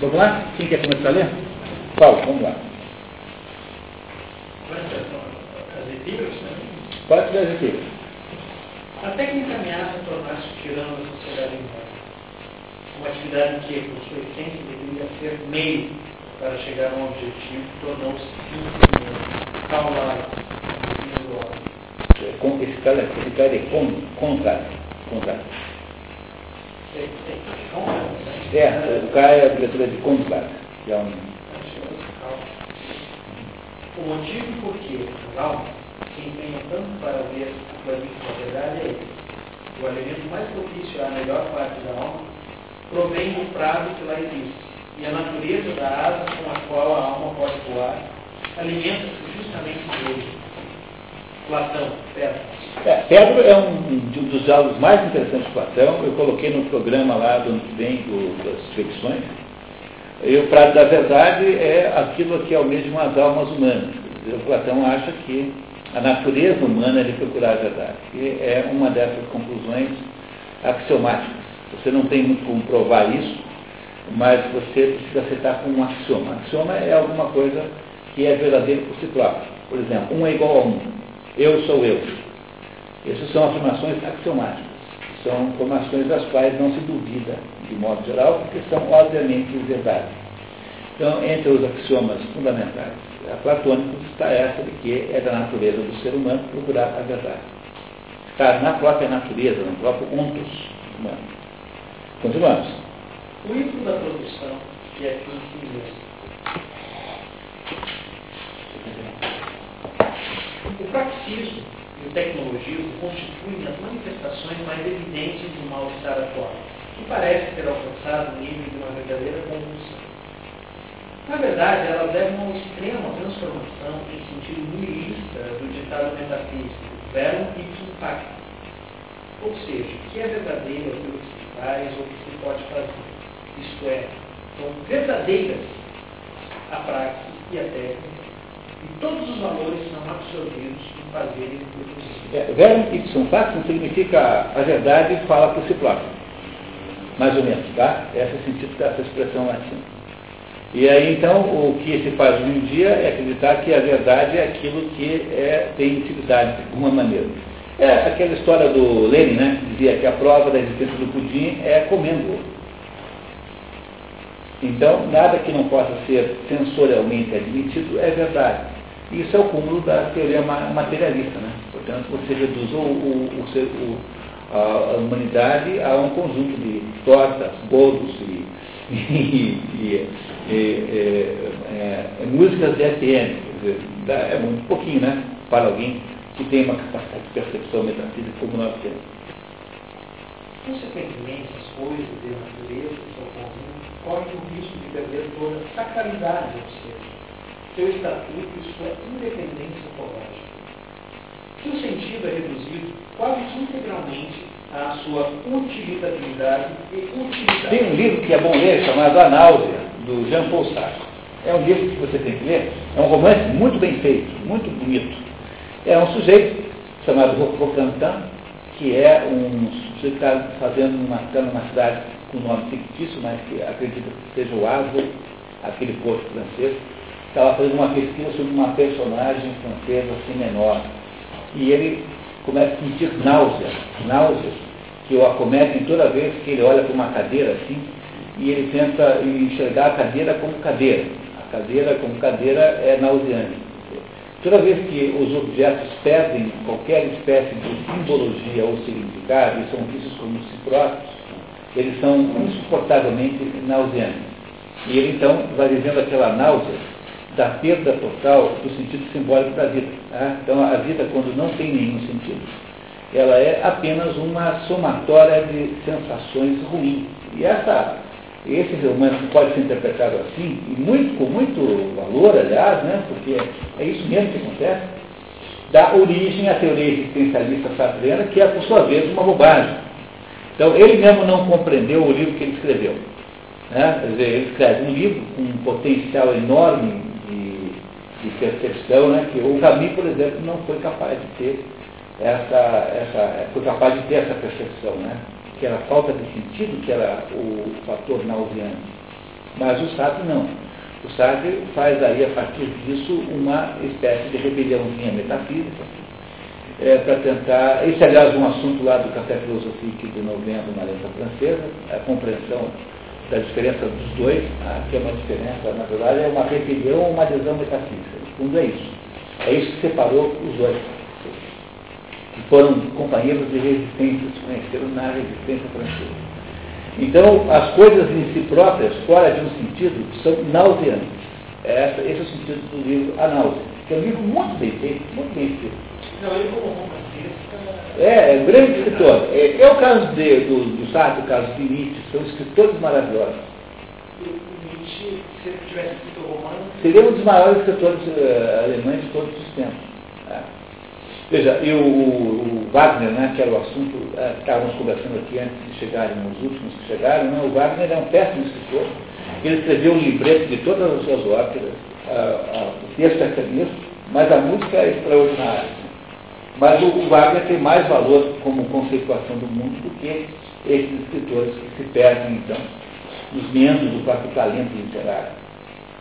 Vamos lá? Quem quer começar a ler? Paulo, vamos lá. Né? Pode ler as epígrafes. A técnica ameaça tornar-se tirano da sociedade humana. Uma atividade que, por sua essência, deveria ser meio para chegar a um objetivo, tornou-se fim do Calma individual. Com- Esse cara, esse cara é con, contrário. contrário. É, é, calma, né? É, o cara é a diretora de contrário. Que é um, O motivo por que as almas se empenham tanto para ver a planície da verdade é esse. O alimento mais propício à melhor parte da alma provém do prado que lá existe. E a natureza da asa com a qual a alma pode voar alimenta-se justamente dele. Platão, Pedro. É, Pedro é um um dos diálogos mais interessantes de Platão. Eu coloquei no programa lá do ano que vem do, das ficções. E o prato da verdade é aquilo que almejam as almas humanas. O Platão acha que a natureza humana é de procurar a verdade. E é uma dessas conclusões axiomáticas. Você não tem muito como provar isso, mas você precisa aceitar como um axioma. Axioma é alguma coisa que é verdadeira por si próprio. Por exemplo, um é igual a um. Eu sou eu. Essas são afirmações axiomáticas. São informações das quais não se duvida, de modo geral, porque são obviamente verdade. Então, entre os axiomas fundamentais platônicos está essa de que é da natureza do ser humano procurar a verdade. Está na própria natureza, no próprio ontos humano. Continuamos. O ídolo da produção, que é fim em si mesmo. O praxismo e o tecnologismo constituem as manifestações mais evidentes do mal-estar atual, que parece ter alcançado o nível de uma verdadeira convulsão. Na verdade, elas levam ao extremo a transformação em sentido nihilista do ditado metafísico, verum ipsum facto. Ou seja, o que é verdadeiro é aquilo que se faz ou que se pode fazer. Isto é, são verdadeiras a praxis e a técnica, e todos os valores são absorvidos em fazer e produzir. É, Verum ipsum factum significa a verdade fala por si próprio. Mais ou menos, tá? Esse é o sentido dessa expressão latina. E aí, então, o que se faz hoje em dia é acreditar que a verdade é aquilo que é, tem utilidade, de alguma maneira. É aquela história do Lenin, né? Que dizia que a prova da existência do pudim é comendo. Então, nada que não possa ser sensorialmente admitido é verdade. Isso é o cúmulo da teoria ma- materialista, né? Portanto, você reduz o, o- o a, humanidade a um conjunto de tortas, bolos e, e- e- e- é, é, músicas de FM. É muito pouquinho, né? Para alguém que tem uma capacidade de percepção metafísica como nós temos. As coisas e a natureza o risco de perder toda a sacralidade do ser, seu estatuto e sua independência ecológica. Se o sentido é reduzido quase integralmente à sua utilitabilidade e utilidade. Tem um livro que é bom ler chamado A Náusea, do Jean Paul Sartre. É um livro que você tem que ler. É um romance muito bem feito, muito bonito. É um sujeito chamado Rocantin, que é um sujeito que está fazendo uma, está numa cidade com nome fictício, mas que acredita que seja o Aslo, aquele porto francês. Estava fazendo uma pesquisa sobre uma personagem francesa assim menor. E ele começa a sentir náuseas, náuseas, que o acometem toda vez que ele olha para uma cadeira assim, e ele tenta enxergar a cadeira como cadeira. A cadeira como cadeira é nauseante. Toda vez que os objetos perdem qualquer espécie de simbologia ou significado e são vistos como si próprios, eles são insuportavelmente nauseantes. E ele então vai vivendo aquela náusea da perda total do sentido simbólico da vida. tá? Então a vida, quando não tem nenhum sentido, ela é apenas uma somatória de sensações ruins. E essa, esse romance pode ser interpretado assim, e muito, com muito valor, aliás, né, porque é isso mesmo que acontece, dá origem à teoria existencialista sartreana, que é, por sua vez, uma bobagem. Então, ele mesmo não compreendeu o livro que ele escreveu. Né? Quer dizer, ele escreve um livro com um potencial enorme de percepção, né? que o Camus, por exemplo, não foi capaz de ter essa, essa, foi capaz de ter essa percepção, né? que era a falta de sentido, que era o fator nauseante. Mas o Sartre não. O Sartre faz aí, a partir disso, uma espécie de rebeliãozinha metafísica, é, para tentar. Esse, aliás, é um assunto lá do Café Filosofia de novembro na letra francesa, a compreensão da diferença dos dois, ah, que é uma diferença, na verdade, é uma rebelião ou uma adesão metafísica. No fundo, é isso. É isso que separou os dois, que foram companheiros de resistência, se conheceram na resistência francesa. Então, as coisas em si próprias, fora de um sentido, são nauseantes. Esse, esse é o sentido do livro A Náusea, que é um livro muito bem feito, muito bem escrito. É, é grande escritor. É, é, o caso de, do, do Sartre, o caso de Nietzsche, são escritores maravilhosos. Nietzsche, se ele tivesse escrito romano... Seria um dos maiores escritores uh, alemães de todos os tempos. É. Veja, e o, o, Wagner, né, que era o assunto, é, estávamos conversando aqui antes de chegarem os últimos que chegaram, né, o Wagner é um péssimo escritor. Ele escreveu um libreto de todas as suas óperas, o texto é canista, mas a música é extraordinária. Mas o, Wagner tem mais valor como conceituação do mundo do que esses escritores que se perdem, então, nos meandros do talento literário.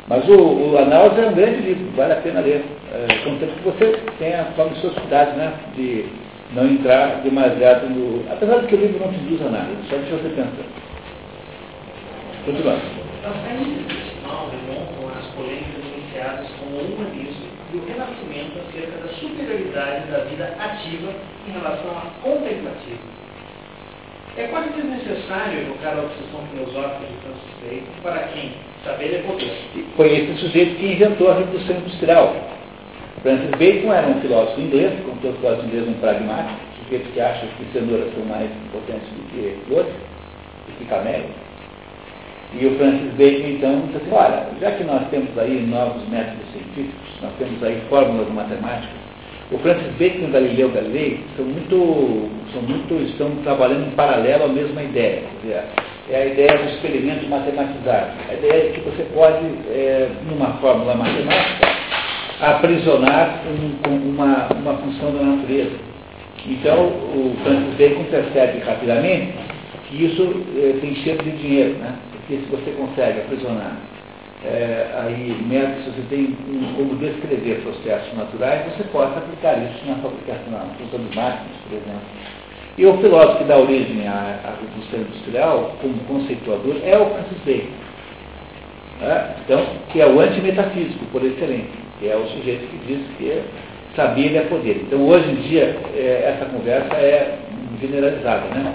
Mas o, o é um grande livro, vale a pena ler. É, contanto que você tenha a sua cuidado né, de não entrar demasiado no. Apesar de que o livro não te a nada, só deixa você pensar. Continuando. Então, as polêmicas iniciadas com o humanismo e o renascimento acerca da superioridade da vida ativa em relação à contemplativa. É quase desnecessário evocar a obsessão filosófica de Francis Bacon para quem saber é poder. Foi esse sujeito que inventou a Revolução Industrial. Francis Bacon era um filósofo inglês, como todos os filósofos ingleses, um pragmático, sujeito que acha que cenouras são mais importantes do que flores, do que camélias. E o Francis Bacon, então, disse assim, olha, já que nós temos aí novos métodos científicos, nós temos aí fórmulas matemáticas, o Francis Bacon e o Galileu Galilei são muito, são muito, estão trabalhando em paralelo à mesma ideia. É a ideia do experimento matematizado. A ideia de que você pode, é, numa fórmula matemática, aprisionar um, uma, uma função da natureza. Então, o Francis Bacon percebe rapidamente que isso é, tem cheiro de dinheiro, né? Porque se você consegue aprisionar é, aí métodos, você tem como descrever processos naturais, você pode aplicar isso na fabricação, na função de máquinas, por exemplo. E o filósofo que dá origem à, à Revolução Industrial, como conceituador, é o Francis Bacon. É? Então, que é o antimetafísico, por excelência, que é o sujeito que diz que saber é poder. Então, hoje em dia, é, essa conversa é generalizada, né?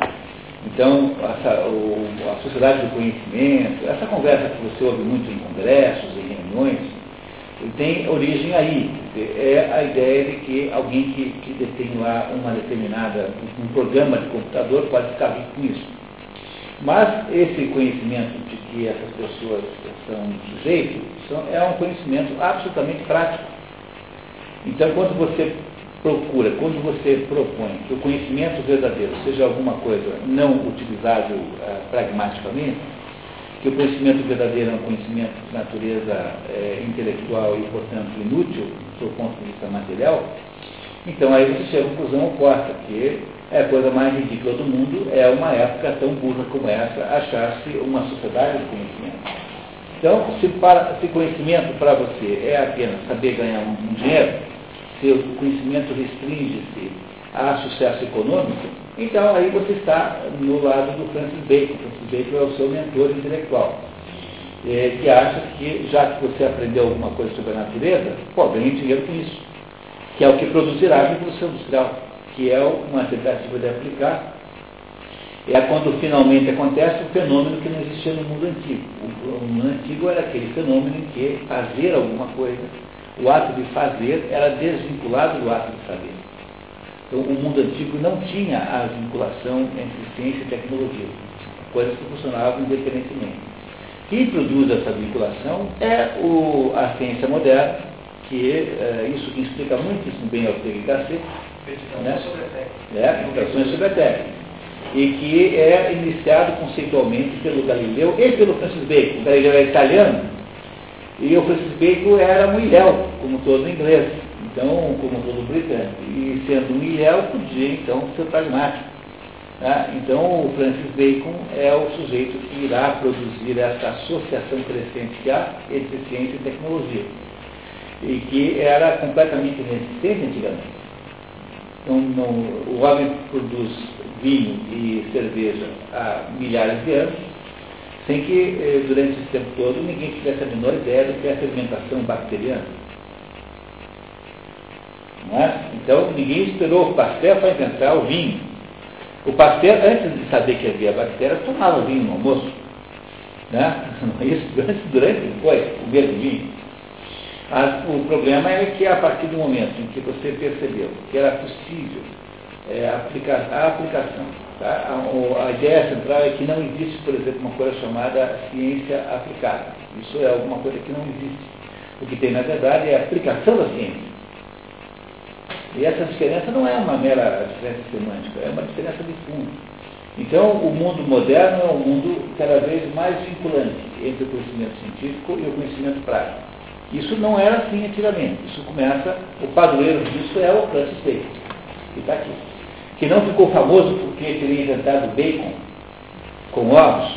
Então, essa, o, a sociedade do conhecimento, essa conversa que você ouve muito em congressos, em reuniões, tem origem aí. É a ideia de que alguém que, que detém lá uma determinada, um programa de computador pode ficar rico com isso. Mas esse conhecimento de que essas pessoas são sujeitos é um conhecimento absolutamente prático. Então, quando você procura, quando você propõe que o conhecimento verdadeiro seja alguma coisa não utilizável uh, pragmaticamente, que o conhecimento verdadeiro é um conhecimento de natureza é, intelectual e, portanto, inútil do seu ponto de vista material, então aí você chega à conclusão oposta, que é a coisa mais ridícula do mundo, é uma época tão burra como essa, achar-se uma sociedade de conhecimento. Então, se, para, se conhecimento para você é apenas saber ganhar um, um dinheiro, se o conhecimento restringe-se a sucesso econômico, então aí você está no lado do Francis Bacon. Francis Bacon é o seu mentor intelectual, é, que acha que já que você aprendeu alguma coisa sobre a natureza, pô, ganhe dinheiro com isso, que é o que produzirá a revolução industrial, que é uma tentativa de aplicar. É quando finalmente acontece o fenômeno que não existia no mundo antigo. O mundo antigo era aquele fenômeno em que fazer alguma coisa o ato de fazer era desvinculado do ato de saber. Então, o mundo antigo não tinha a vinculação entre ciência e tecnologia, coisas que funcionavam independentemente. Quem produz essa vinculação é o, a ciência moderna, que é, isso que explica muitíssimo bem ao Gasset, né? sobre a técnica. É, meditações sobre a técnica. E que é iniciado conceitualmente pelo Galileu e pelo Francis Bacon. O Galileu é italiano, e o Bacon era um ilhéu, como todo inglês, então, como todo britânico. E sendo um ilhéu, podia então ser pragmático. Né? Então, o Francis Bacon é o sujeito que irá produzir essa associação crescente que há entre ciência e tecnologia, e que era completamente resistente antigamente. Então, não, o homem produz vinho e cerveja há milhares de anos, sem que, eh, durante esse tempo todo, ninguém tivesse a menor ideia do que é a fermentação bacteriana. É? Então, ninguém esperou o pastel para inventar o vinho. O pastel, antes de saber que havia bactéria, tomava vinho no almoço. Né? Isso durante, durante foi o mesmo vinho. Mas o problema é que a partir do momento em que você percebeu que era possível é, aplicar, a aplicação, tá? a, a, ideia central é que não existe, por exemplo, uma coisa chamada ciência aplicada. Isso é alguma coisa que não existe. O que tem, na verdade, é a aplicação da ciência. E essa diferença não é uma mera diferença semântica, é uma diferença de fundo. Então, o mundo moderno é um mundo cada vez mais vinculante entre o conhecimento científico e o conhecimento prático. Isso não era assim antigamente. Isso começa, o padroeiro disso é o Francis Bacon, que está aqui. Que não ficou famoso porque teria inventado bacon com ovos,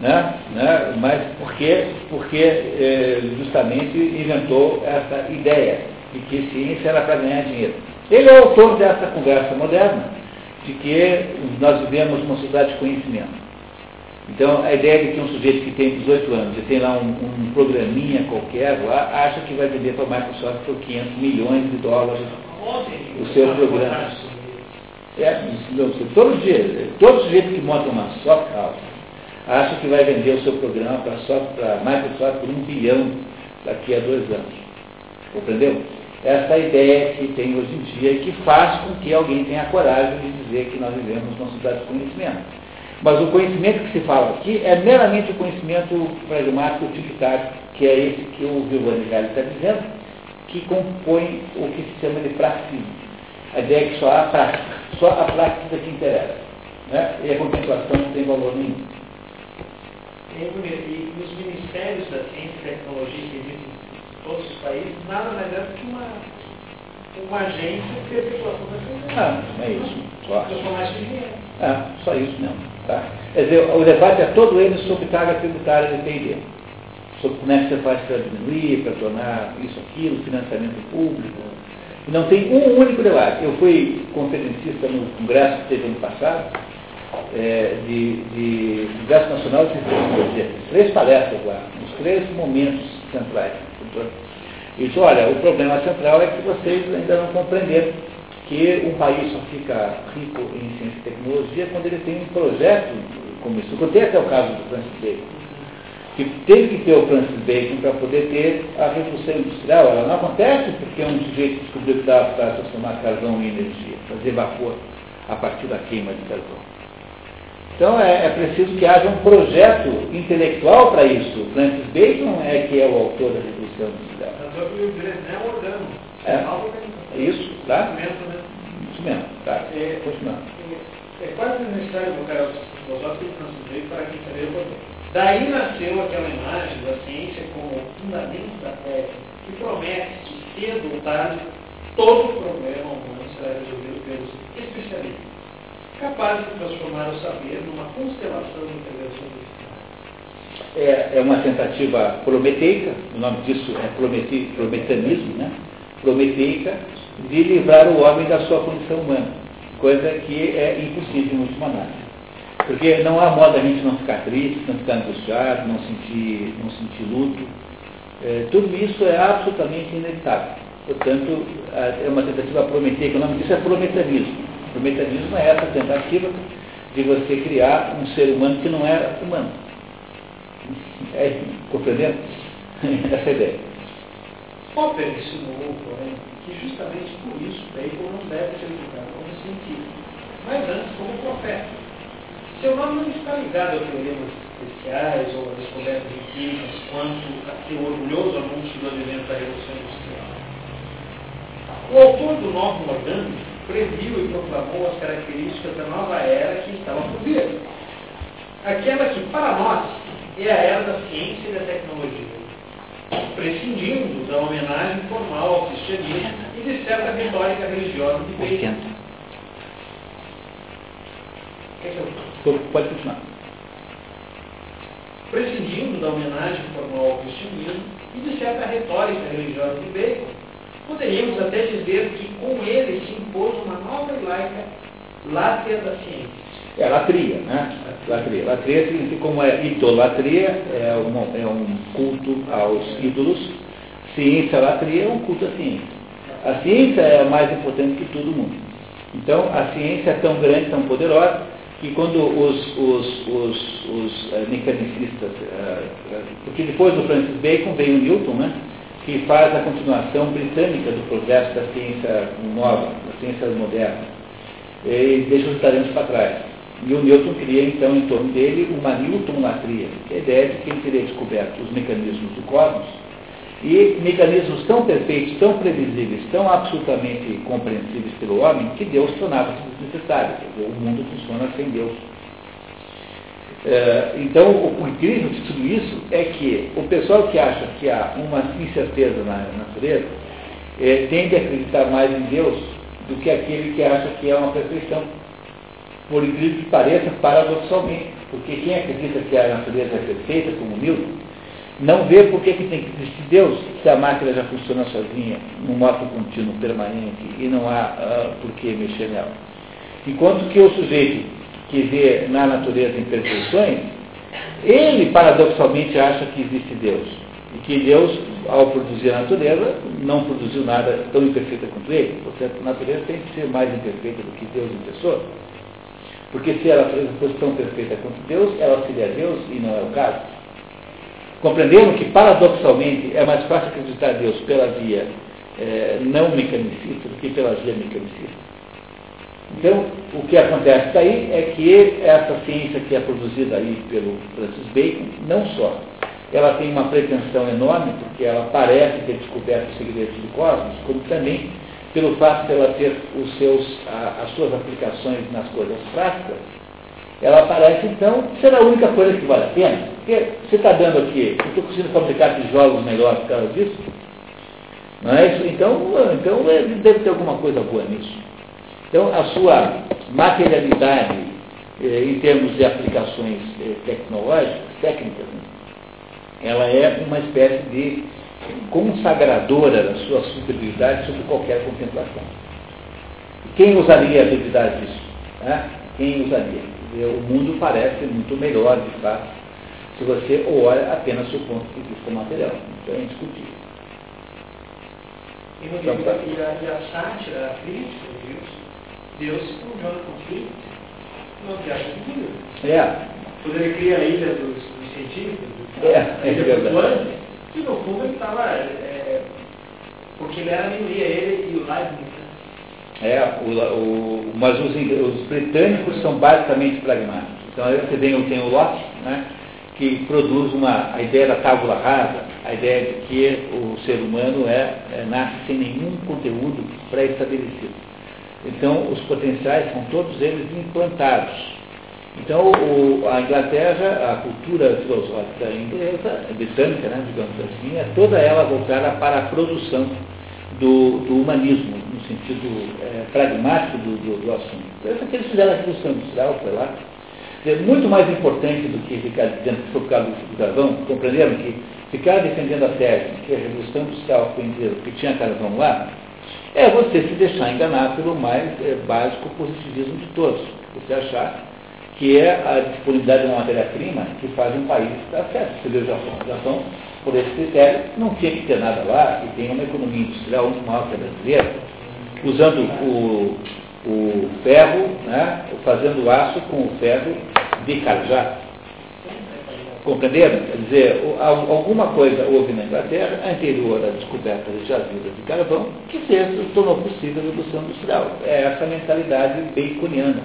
né? Né? mas porque, porque eh, justamente inventou essa ideia de que ciência era para ganhar dinheiro. Ele é o autor dessa conversa moderna, de que nós vivemos numa sociedade de conhecimento. Então, a ideia de que um sujeito que tem 18 anos e tem lá um, um programinha qualquer lá, acha que vai vender para a Microsoft por 500 milhões de dólares o seu programa. É, todo dia, todo sujeito que monta uma soft house acha que vai vender o seu programa para a Microsoft por um bilhão daqui a dois anos. Compreendeu? essa ideia que tem hoje em dia e que faz com que alguém tenha coragem de dizer que nós vivemos numa sociedade de conhecimento. Mas o conhecimento que se fala aqui é meramente o conhecimento pragmático utilitário, que é esse que o Giovanni Galli está dizendo, que compõe o que se chama de praxismo. A ideia é que só há prática, só a prática que interessa. Né? E a contemplação não tem valor nenhum. E nos ministérios da ciência e tecnologia que existem todos os países, nada mais é do que uma, uma agência de perpetuação da ciência. Ah, é isso. Só. Ah, só isso mesmo. Tá? Quer dizer, o debate é todo ele sobre carga tributária de P&D. Sobre como é que você faz para diminuir, para tornar isso, aquilo, financiamento público. Não tem um único debate. Eu fui conferencista no congresso que teve ano passado, é, de, de Congresso Nacional de Tecnologia. Três palestras lá, nos três momentos centrais. Disse, olha, o problema central é que vocês ainda não compreenderam que um país só fica rico em ciência e tecnologia quando ele tem um projeto como isso. Eu contei até o caso do Francis Bacon, que teve que ter o Francis Bacon para poder ter a revolução industrial. Ela não acontece porque um sujeito descobriu que dava para transformar carvão em energia, fazer vapor a partir da queima de carvão. Então é, é, preciso que haja um projeto intelectual para isso. Francis Bacon é que é o autor da Revolução Industrial. É, isso, tá? Isso mesmo, tá? É. É, é quase necessário invocar os filosóficos que Francis Bacon para que saber o poder. Daí nasceu aquela imagem da ciência como fundamento da técnica, que promete que cedo ou tarde todo problema humano será resolvido pelos especialistas capazes de transformar o saber numa constelação de intervenções é, é uma tentativa prometeica, o nome disso é prometi, prometanismo, né? prometeica, de livrar o homem da sua condição humana, coisa que é impossível em última análise. Porque não há modo a gente não ficar triste, não ficar angustiado, não sentir, não sentir luto. É, tudo isso é absolutamente inevitável. Portanto, é uma tentativa prometeica, o nome disso é prometanismo. O mecanismo é essa tentativa de você criar um ser humano que não era humano. É, compreendendo? essa é ideia. Popper insinuou, porém, que justamente por isso Bacon não deve ser julgado como científico, mas antes como profeta. Seu nome não está ligado a teoremas especiais ou a descobertas empíricas quanto a seu orgulhoso anúncio do advento da Revolução Industrial. O autor do Novo Moderno previu e proclamou as características da nova era que estava por vir. Aquela que, para nós, é a era da ciência e da tecnologia, prescindindo da homenagem formal ao cristianismo e de certa retórica religiosa de Bacon. Pode continuar. Prescindindo da homenagem formal ao cristianismo e de certa retórica religiosa de Bacon, poderíamos até dizer que com ele se impôs uma nova e laica látria da ciência. É latria, né? Latria. Latria significa como é idolatria, é, é um culto aos ídolos. Ciência, latria é um culto à ciência. A ciência é a mais importante que todo mundo. Então, a ciência é tão grande, tão poderosa, que quando os, os, os, os uh, mecanicistas, uh, porque depois do Francis Bacon veio o Newton, né, que faz a continuação britânica do progresso da ciência nova, da ciência moderna, e deixa os italianos para trás. E o Newton cria, então, em torno dele, uma Newtonlatria, que é a ideia de que ele teria descoberto os mecanismos do cosmos, e mecanismos tão perfeitos, tão previsíveis, tão absolutamente compreensíveis pelo homem, que Deus tornava-se desnecessário. o mundo funciona sem Deus. É, então, o, incrível de tudo isso é que o pessoal que acha que há uma incerteza na natureza é, tende a acreditar mais em Deus do que aquele que acha que é uma perfeição. Por incrível que pareça, paradoxalmente, porque quem acredita que a natureza é perfeita, como Newton, não vê por que, tem que existir Deus se a máquina já funciona sozinha, num modo contínuo permanente, e não há uh, por que mexer nela. Enquanto que o sujeito que vê na natureza imperfeições, ele paradoxalmente acha que existe Deus. E que Deus, ao produzir a natureza, não produziu nada tão imperfeita quanto ele. Portanto, a natureza tem que ser mais imperfeita do que Deus em pessoa. Porque se ela fosse tão perfeita quanto Deus, ela seria Deus e não é o caso. Compreendendo que, paradoxalmente, é mais fácil acreditar em Deus pela via é, não mecanicista do que pela via mecanicista. Então, o que acontece daí é que essa ciência que é produzida aí pelo Francis Bacon, não só ela tem uma pretensão enorme, porque ela parece ter descoberto os segredos do cosmos, como também pelo fato de ela ter os seus, a, as suas aplicações nas coisas práticas, ela parece então ser a única coisa que vale a pena. Porque você está dando aqui, eu estou conseguindo fabricar tijolos melhores por causa disso. Não é isso? Então, então deve ter alguma coisa boa nisso. Então, a sua materialidade eh, em termos de aplicações eh, tecnológicas, técnicas, né? ela é uma espécie de consagradora da sua superioridade sobre qualquer contemplação. Quem usaria a duvidar disso? Né? Quem usaria? O mundo parece muito melhor, de fato, se você olha apenas do ponto de vista material. Então é indiscutível. E, então, tá. e, a, a sátira, a crítica de Deus, Deus se funciona com conflito não viagem de vida. É. Quando ele cria a ilha dos, dos científicos, é, é verdade. que no fundo ele estava. É, porque ele era a minoria, ele e o Leibniz é, o, o, mas os, os, britânicos são basicamente pragmáticos. Então aí você tem, tem o Locke, né, que produz uma, a ideia da tábula rasa, a ideia de que o ser humano é, é nasce sem nenhum conteúdo pré-estabelecido. Então os potenciais são todos eles implantados. Então o, a Inglaterra, a cultura filosófica inglesa, britânica, né, digamos assim, é toda ela voltada para a produção do, do humanismo, sentido é, pragmático do, do, do assunto. Então, isso que eles fizeram a Revolução Industrial, foi lá. É muito mais importante do que ficar dizendo que foi por causa do carvão, compreenderam que ficar defendendo a tese que a Revolução Industrial foi inteira porque tinha carvão lá, é você se deixar enganar pelo mais é, básico positivismo de todos. Você achar que é a disponibilidade de matéria-prima que faz um país dar certo. Você vê o Japão. O Japão por esse critério, não tinha que ter nada lá, e tem uma economia industrial muito maior que a brasileira, usando o, o ferro, né, fazendo aço com o ferro de carjá. Compreenderam? Quer dizer, alguma coisa houve na Inglaterra, anterior à descoberta de jazidas de carvão, que fez, tornou possível a revolução industrial. É essa mentalidade baconiana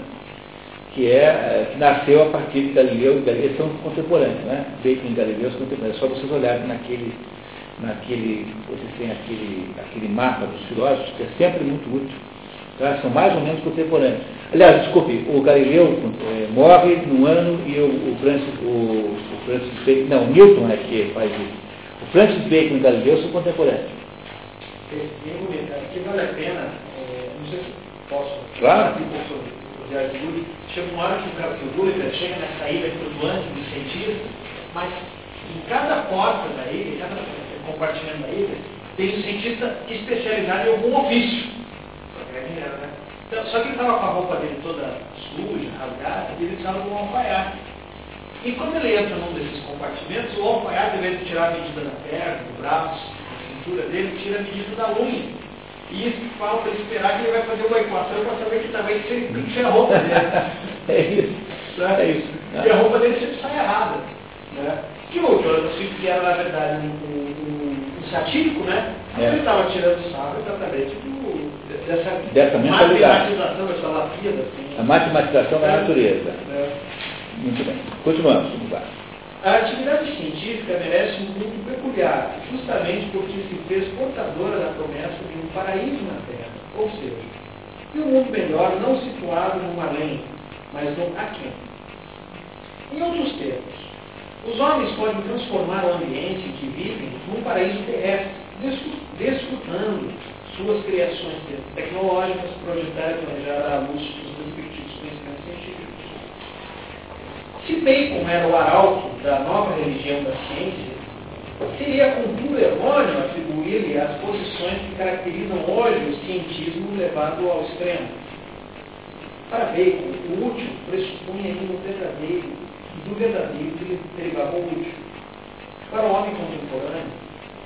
que, é, é, que nasceu a partir de Galileu e Galileu, são contemporâneos, né? Bacon e Galileu são contemporâneos. É só vocês olharem naquele, naquele, vocês têm aquele, aquele mapa dos filósofos, que é sempre muito útil. Tá? São mais ou menos contemporâneos. Aliás, desculpe, o Galileu é, morre no ano e o, o, Francis, o, o Francis Bacon, não, Newton é que faz isso. O Francis Bacon e Galileu são contemporâneos. Aqui vale a pena, é, não sei se posso claro chega uma hora que o, que o Gulliver chega nessa ilha flutuante dos cientistas, mas em cada porta da ilha, em cada compartimento da ilha, tem um cientista especializado em algum ofício. Né? Então, só que ele estava com a roupa dele toda suja, rasgada, e ele precisava de um alfaiate. E quando ele entra num desses compartimentos, o alfaiate, ao invés de tirar a medida da perna, do braço, da cintura dele, tira a medida da unha. E isso fala para esperar que ele vai fazer uma equação para saber que também se ele tem que ser a roupa dele. é isso. Né? É isso. E a roupa dele sempre sai errada. Né? Que o Jonathan Swift, que era na verdade um, um, satírico, né? É. Ele estava tirando sarro exatamente do, dessa, dessa matematização, dessa lapida. Assim. A matematização da é. natureza. É. Muito bem. Continuamos, vamos lá. A atividade científica merece um grupo peculiar, justamente porque se fez portadora da promessa de um paraíso na Terra, ou seja, de um mundo melhor não situado no além, mas no aquém. Em outros termos, os homens podem transformar o ambiente em que vivem num paraíso terrestre, desfrutando suas criações tecnológicas, projetar e planejar à luz dos respectivos conhecimentos científicos. Se Bacon era o arauto da nova religião da ciência, seria com puro errôneo atribuir-lhe as posições que caracterizam hoje o cientismo levado ao extremo. Para Bacon, o útil pressupunha ainda o verdadeiro, do verdadeiro que útil. Para o homem contemporâneo,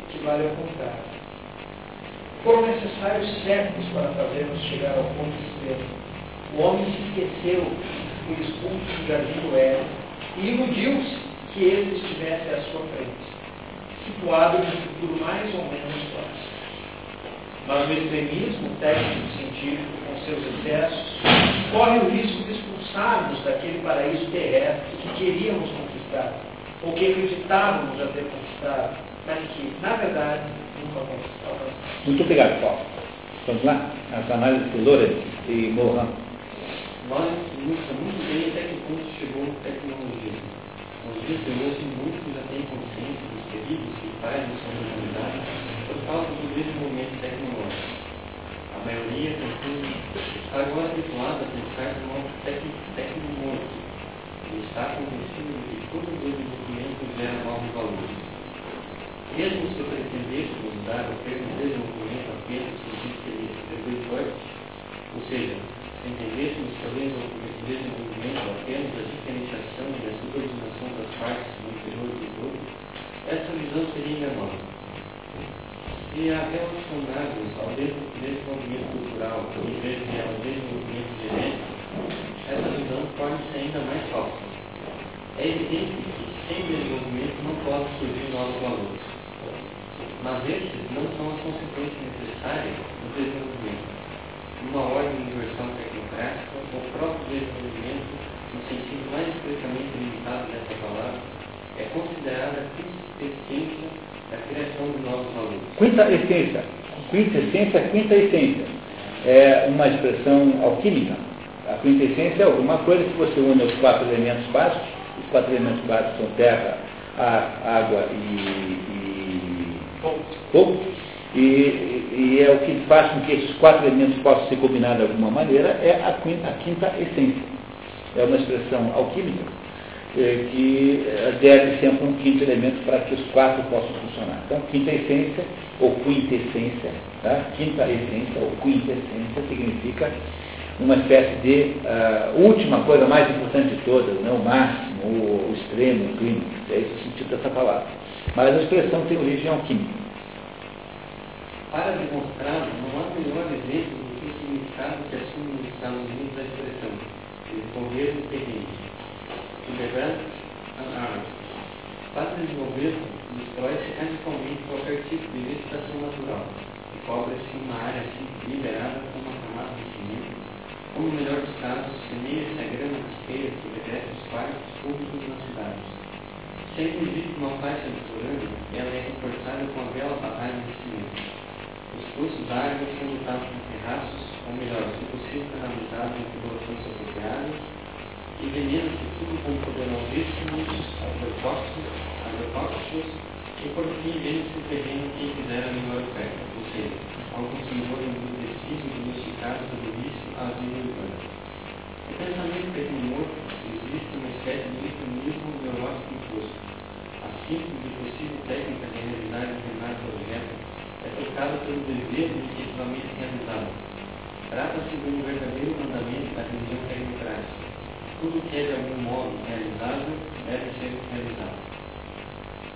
que vale ao contrário. Foram necessários séculos para fazermos chegar ao ponto extremo. O homem se esqueceu foi expulso do jardim do Éden e iludiu-se que ele estivesse à sua frente, situado no futuro mais ou menos próximo. Mas o extremismo técnico-científico, com seus excessos, corre o risco de expulsarmos daquele paraíso terrestre que queríamos conquistar, ou que acreditávamos já ter conquistado, mas que, na verdade, nunca conquistamos. Muito obrigado, Paulo. Vamos lá? As análises de Lorenz e Mohan nós ilustra muito bem até que ponto chegou a tecnologia. Nos dias de hoje, muitos já têm consciência dos perigos que fazem sobre a humanidade por causa do desenvolvimento tecnológico. A maioria, contudo, está agora habituada a pensar de modo tecnológico e está convencido de que todo desenvolvimento gera novos valores. Mesmo se eu pretendêssemos dar o termo desenvolvimento apenas no que seria ou seja, entendêssemos talvez o desenvolvimento apenas da diferenciação e da subordinação das partes no interior do todo, essa visão seria enganosa. Se a relacionarmos ao desenvolvimento cultural em vez de ao desenvolvimento genético, essa visão torna-se ainda mais falsa. É evidente que sem desenvolvimento não podem surgir novos valores. Mas esses não são as consequências necessárias do desenvolvimento uma ordem universal tecnocrática, o próprio desenvolvimento, no sentido mais estritamente limitado dessa palavra, é considerada a da criação de novos valores. Quinta essência. Quintessência, quinta essência. É uma expressão alquímica. A quintessência é alguma coisa que você une os quatro elementos básicos. Os quatro elementos básicos são terra, ar, água e, fogo e, e, é o que faz com que esses quatro elementos possam ser combinados de alguma maneira, é a quinta, a quinta essência. É uma expressão alquímica que deve sempre um quinto elemento para que os quatro possam funcionar. Então, quinta essência ou quintessência, tá? quinta essência ou quintessência significa uma espécie de uh, última coisa mais importante de todas, né? o máximo, o, o extremo, o clínico. É esse o sentido dessa palavra. Mas a expressão tem origem alquímica. Para demonstrar, não há melhor exemplo do que o significado que assume nos Estados Unidos a expressão. Develop an art. Para desenvolver, destrói-se radicalmente qualquer tipo de vegetação natural e cobre-se uma área assim liberada com uma camada de cimento, ou no melhor dos casos, semeia-se a grama das feiras que reveste os parques públicos nas cidades. Sempre existe uma faixa de florando, ela é reforçada com a bela barragem de cimento. Os cursos áreas são dotados com terraços, ou melhor, se possível, canalizados em tubulações apropriadas, e veneno-se tudo com poderosíssimos agrotóxicos, agrotóxicos e por fim vende-se o terreno quem quiser a melhor oferta, ou seja, ao consumidor embrutecido e domesticado do vício à vida urbana. pensamento tecnomorfo existe uma espécie de mecanismo neurótico imposto. A simples e possível técnica de realizar determinado projeto é trocada pelo dever de efetivamente realizado. Trata-se de um verdadeiro mandamento da religião. Tudo que é de algum modo realizável deve ser realizado.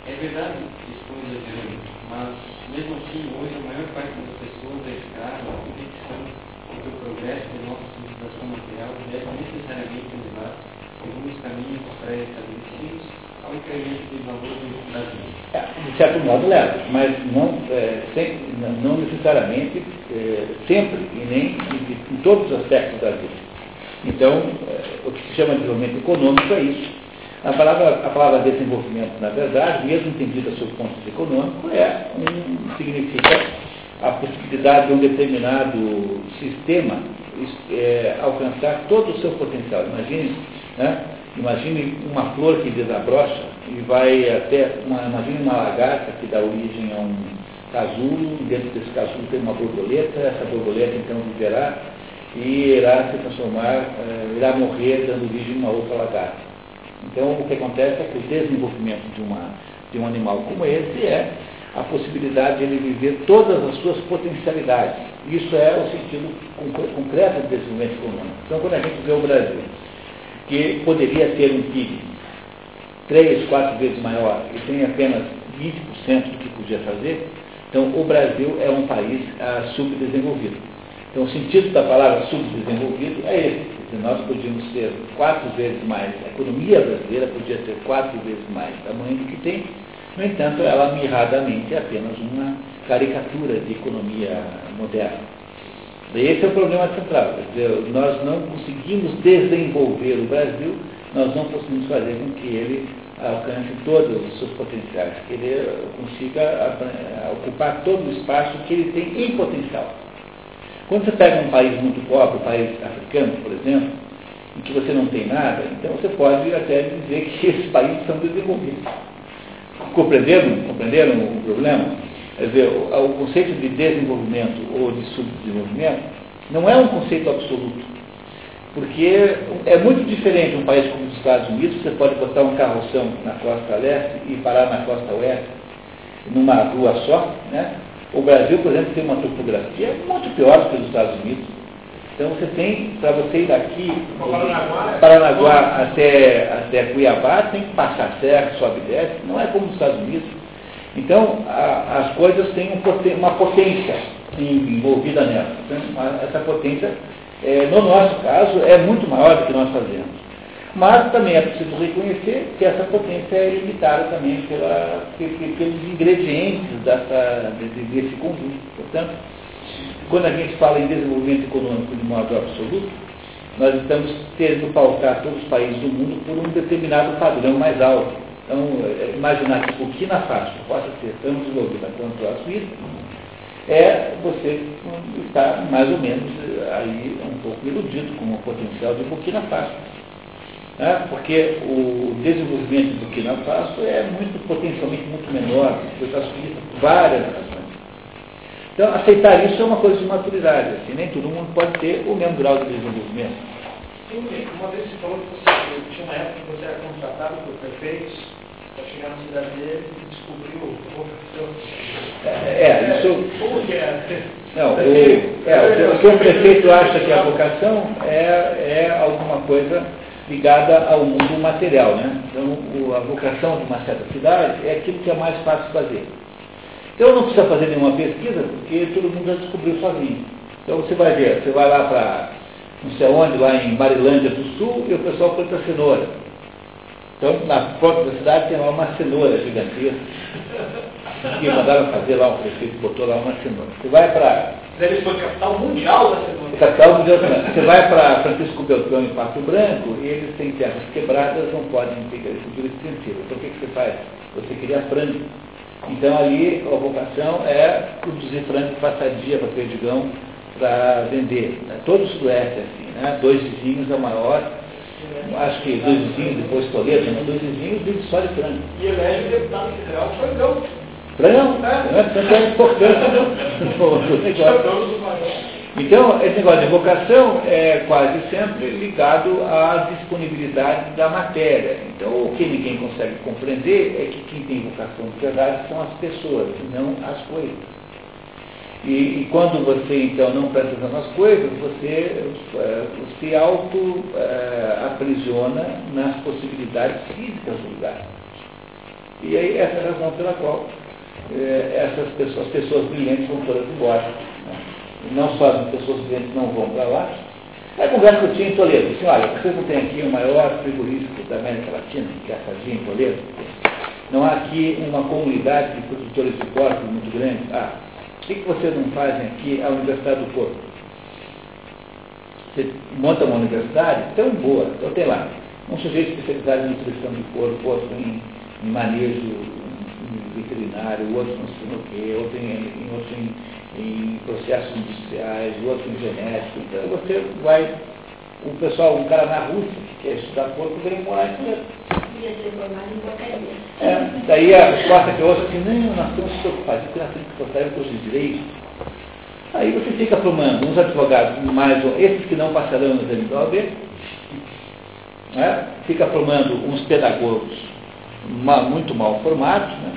É verdade que estou exagerando, mas mesmo assim hoje a maior parte das pessoas é escrava da convicção de que o progresso de nossa civilização material deve necessariamente levar alguns caminhos pré-estabelecidos ao incremento de valor da vida. É, de certo modo leva, mas não, é, sempre, não necessariamente é, sempre e nem em, em, todos os aspectos da vida. Então, é, o que se chama de desenvolvimento econômico é isso. A palavra, a palavra desenvolvimento, na verdade, mesmo entendida sob o ponto de econômico, é um, significa a possibilidade de um determinado sistema é, alcançar todo o seu potencial. Imagine, né, imagine uma flor que desabrocha e vai até, uma, imagine uma lagarta que dá origem a um casulo, dentro desse casulo tem uma borboleta, essa borboleta então viverá e irá se transformar, uh, irá morrer dando origem a uma outra lagarta. Então o que acontece é que o desenvolvimento de, uma, de um animal como esse é a possibilidade de ele viver todas as suas potencialidades. Isso é o sentido concreto do desenvolvimento econômico. Então quando a gente vê o Brasil, que poderia ter um PIB três, quatro vezes maior e tem apenas 20% do que podia fazer, então o Brasil é um país ah, subdesenvolvido. Então o sentido da palavra subdesenvolvido é esse. Se nós podíamos ser quatro vezes mais, a economia brasileira podia ter quatro vezes mais tamanho do que tem, no entanto, ela mirradamente é apenas uma caricatura de economia moderna. Esse é o problema central. Nós não conseguimos desenvolver o Brasil, nós não conseguimos fazer com que ele alcance todos os seus potenciais, que ele consiga ocupar todo o espaço que ele tem em potencial. Quando você pega um país muito pobre, um país africano, por exemplo, em que você não tem nada, então você pode até dizer que esses países são desenvolvidos. Compreenderam, compreenderam o problema? Quer dizer, o, conceito de desenvolvimento ou de subdesenvolvimento não é um conceito absoluto. Porque é muito diferente um país como os Estados Unidos, você pode botar um carroção na costa leste e parar na costa oeste, numa rua só. Né? O Brasil, por exemplo, tem uma topografia muito pior do que os Estados Unidos. Então você tem, para você ir daqui, de Paranaguá até, até Cuiabá, tem que passar serra, sobe e desce, não é como nos Estados Unidos. Então a, as coisas têm um, uma potência envolvida nela. Então, essa potência, é, no nosso caso, é muito maior do que nós fazemos. Mas também é preciso reconhecer que essa potência é limitada também pela, pelos ingredientes dessa, desse conjunto. Portanto, quando a gente fala em desenvolvimento econômico de modo absoluto, nós estamos tendo pautar todos os países do mundo por um determinado padrão mais alto. Então, é, imaginar que Burkina Faso possa ser tão desenvolvida quanto a Suíça, é você estar mais ou menos aí um pouco iludido com o potencial de Burkina Faso. Né? Porque o desenvolvimento do Burkina Faso é muito potencialmente muito menor que a Suíça, por várias razões. Então, aceitar isso é uma coisa de maturidade. Assim, nem todo mundo pode ter o mesmo grau de desenvolvimento. Sim, uma vez você falou que você tinha uma época que você era contratado por prefeitos para chegar na cidade dele e descobriu o é, é, isso. Como que é? Não, o, é, o que o prefeito acha que é a vocação é, é alguma coisa ligada ao mundo material. Né? Então, a vocação de uma certa cidade é aquilo que é mais fácil fazer. Então não precisa fazer nenhuma pesquisa, porque todo mundo já descobriu sozinho. Então você vai ver, você vai lá para não sei onde, lá em Marilândia do Sul, e o pessoal planta cenoura. Então, na porta da cidade tem lá uma cenoura gigantesca. Que mandaram fazer lá, um prefeito botou lá uma cenoura. Você vai para. Deve ser capital mundial da cenoura. Capital mundial da cenoura. Você vai para Francisco Beltrão em Pato Branco, e eles têm terras quebradas, não podem ter agricultura extensiva. Então o que, que você faz? Você cria frango então ali a vocação é produzir frango passadia para Perdigão para vender. Né? Todo o sudoeste é assim, né? Dois vizinhos é o maior, acho que dois vizinhos, depois Toledo, dois vizinhos vivem só de frango. E elege o deputado federal frangão. Frangão, né? É negócio. Então, esse negócio de vocação é quase sempre ligado à disponibilidade da matéria. Então, o que ninguém consegue compreender é que quem tem vocação de verdade são as pessoas, não as coisas. E, e, quando você então não presta atenção nas coisas, você é, se auto-aprisiona é, nas possibilidades físicas do lugar. E aí essa é a razão pela qual é, essas pessoas, as pessoas brilhantes vão todas embora. Né? Não só as pessoas brilhantes não vão para lá. Aí conversa que eu tinha em Toledo, assim, olha, vocês não têm aqui o maior frigorífico da América Latina, que é a Sarginha em Toledo? Não há aqui uma comunidade de produtores de porcos muito grande? Ah, por que, que vocês não fazem aqui a Universidade do Porto? Você monta uma universidade tão boa, então tem lá um sujeito especializado em nutrição de porco, outro em manejo veterinário, outro não sei no quê, outro em, outro em, em processos industriais, outro em genética. Então você vai, o pessoal, um cara na Rússia que quer estudar porco, vem morar em Toledo. É, daí a resposta que eu ouço é assim, não, nós temos que preocupar, porque nós temos que preocupar com os direitos. Aí você fica aprumando uns advogados mais, esses que não passarão no exame da OAB, né? fica aprumando uns pedagogos muito mal formados, né?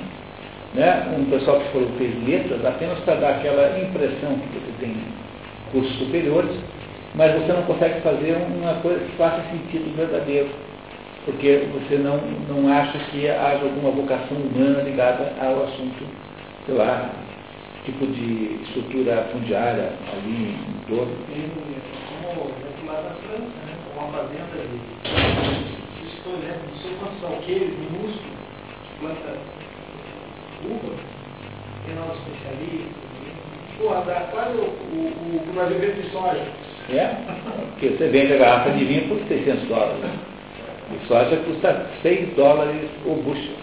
Né? um pessoal que for, fez letras apenas para dar aquela impressão que você tem cursos superiores, mas você não consegue fazer uma coisa que faça sentido verdadeiro porque você não, não acha que haja alguma vocação humana ligada ao assunto, sei lá, tipo de estrutura fundiária ali em torno. Como lá França, né? uma fazenda de, estou, né? não sei quantos alqueires minúsculos, uva, tem novos especialistas, Pô, dá quase o, o, o de soja. É, porque você vende a garrafa de vinho por 600 dólares. Né? E soja custa 6 dólares o bushel.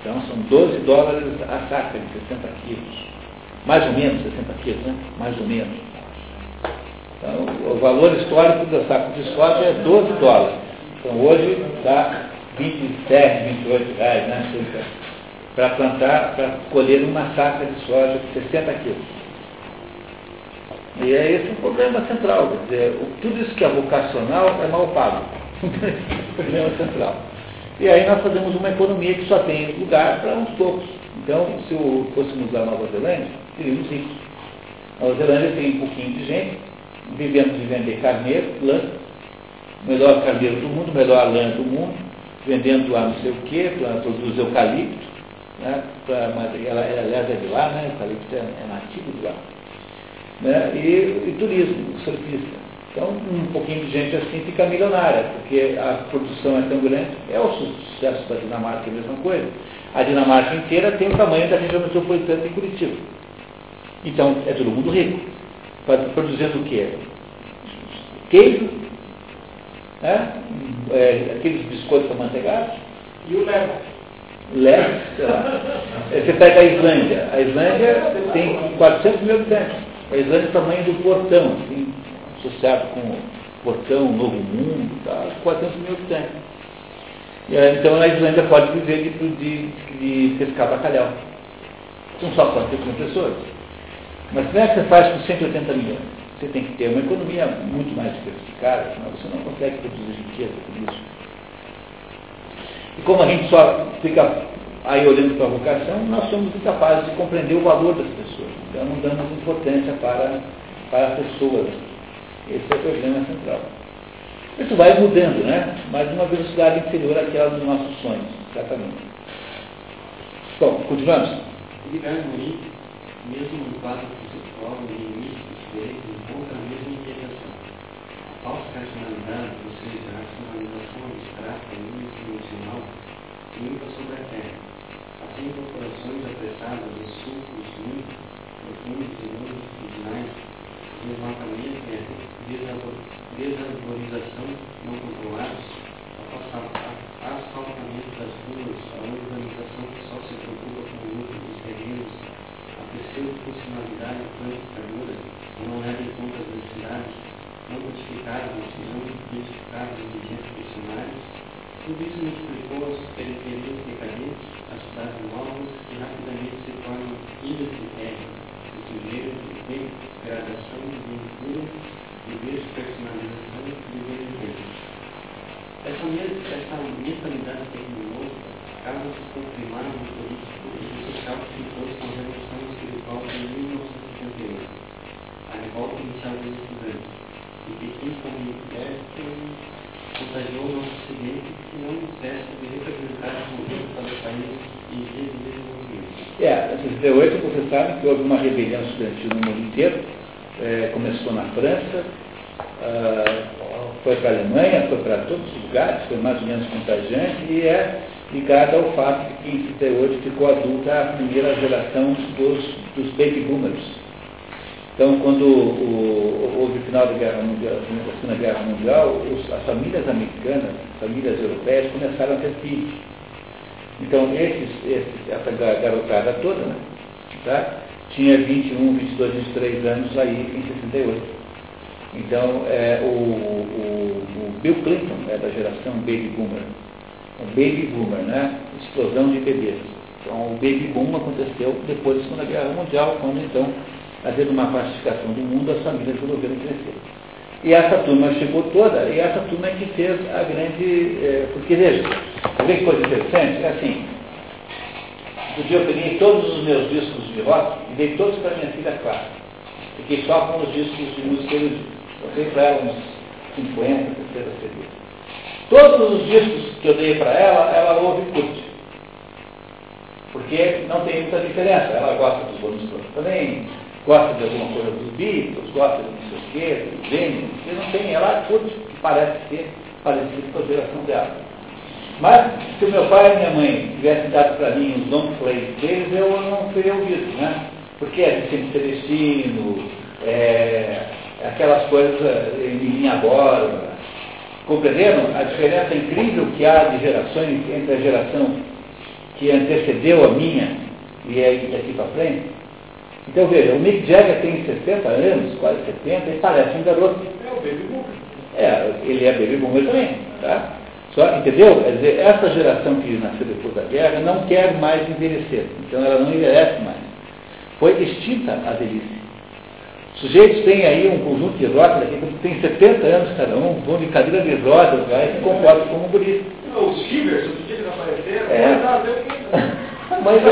Então são 12 dólares a saca de 60 quilos. Mais ou menos 60 quilos, né? Mais ou menos. Então o valor histórico da saca de soja é 12 dólares. Então hoje dá 27, 28 reais, né? Para plantar, para colher uma saca de soja de 60 quilos. E é esse o problema central. Quer dizer, tudo isso que é vocacional é mal pago. problema central. E aí nós fazemos uma economia que só tem lugar para uns poucos. Então, se fôssemos a Nova Zelândia, seríamos ricos. A Nova Zelândia tem um pouquinho de gente, vivendo de vender carneiro, lã, melhor carneiro do mundo, melhor lã do mundo, vendendo lá não sei o quê, para produzir eucalipto, né, pra, ela, ela, aliás é de lá, né, eucalipto é, é nativo de lá. Né, e, e turismo, surfista. Então, um pouquinho de gente assim fica milionária, porque a produção é tão grande. É o sucesso da Dinamarca, é a mesma coisa. A Dinamarca inteira tem o tamanho da região metropolitana de Curitiba. Então, é todo mundo rico. Produzindo o quê? Queijo, né? é, aqueles biscoitos amanteigados. E o leva. Leva, sei lá. É, você pega a Islândia. A Islândia tem 400 mil habitantes. A Islândia é o tamanho do portão, assim, associado com o Portão, Novo Mundo, tá, 400 mil habitantes. Então a Islândia pode viver de, de, de pescar bacalhau. São só 400 mil pessoas. Mas como é que você faz com 180 milhões? Você tem que ter uma economia muito mais diversificada, senão você não consegue produzir riqueza com isso. E como a gente só fica aí olhando para a vocação, nós somos incapazes de compreender o valor das pessoas. Então não damos importância para, para as pessoas. Esse é o problema central. Isso vai mudando, né? Mas numa velocidade inferior àquela dos nossos sonhos, certamente. Bom, continuamos? Mesmo no quadro conceitual e início dos direitos, encontra a mesma integração. A falsa racionalidade, ou seja, a racionalização abstrata e unidimensional, limpa sobre a terra. Assim, incorporações apressadas dos sulcos muito profundos e longitudinais, deslocamento e desarborização não controlados, asfaltamento das ruas, a urbanização que só se preocupa com o lucro dos terrenos, a pseudo-funcionalidade planificadora, que não leva em conta as necessidades e não identificadas nos direitos funcionários, tudo isso multiplicou as periferias decadentes, as cidades novas, que rapidamente se tornam ilhas de terra, de sujeira, de degradação dever de personalização e de tempo. Essa, essa mentalidade tecnológica acaba se confirmando no político e social que impôs com a Revolução Espiritual de 1978, a revolta inicial dos estudantes, e como o nosso não de o movimento para em via de desenvolvimento. É, em 68 você sabe que houve uma rebelião estudantil no mundo inteiro, é, começou na França, uh, foi para a Alemanha, foi para todos os lugares, foi mais ou menos contagiante e é ligada ao fato de que em 38 ficou adulta a primeira geração dos, dos baby boomers. Então, quando o, houve o final da Guerra Mundial, da Segunda Guerra Mundial, os, as famílias americanas, as famílias europeias começaram a ter filhos. Então, esses, esses, essa garotada toda, né, tá, tinha 21, 22, 23 anos aí em 68. Então, é, o, o, o Bill Clinton é da geração Baby Boomer. O Baby Boomer, né? Explosão de bebês. Então, o Baby Boom aconteceu depois da Segunda Guerra Mundial, quando então, havendo uma pacificação do mundo, as famílias resolveram crescer. E essa turma chegou toda, e essa turma é que fez a grande. É, porque veja, vê que coisa interessante? É assim, um dia eu peguei todos os meus discos de rock e dei todos para minha filha Clara. Fiquei só com os discos de música erudita. Eu dei para ela uns 50, 60 CDs. Todos os discos que eu dei para ela, ela ouve e curte. Porque não tem muita diferença. Ela gosta dos bônus também, gosta de alguma coisa dos Beatles, gosta de não sei o quê, do gênio, que não tem, ela curte, que parece ser parecido com a geração dela. Mas, se meu pai e minha mãe tivessem dado para mim os long plays deles, eu não teria ouvido, né? Porque é Vicente Celestino, é, aquelas coisas em mim agora. Compreenderam a diferença incrível que há de gerações entre a geração que antecedeu a minha e é daqui para frente? Então veja, o Mick Jagger tem 60 anos, quase 70, e parece um garoto. É o Baby Boomer. É, ele é Baby Boomer também, tá? Só, entendeu? Quer dizer, essa geração que nasceu depois da guerra não quer mais envelhecer. Então ela não envelhece mais. Foi extinta a velhice. Sujeitos têm aí um conjunto de rodas aqui, tem 70 anos cada um, vão de cadeira de rodas e se comportam como um guri. Os Shivers, os dia não apareceram, é. Mas,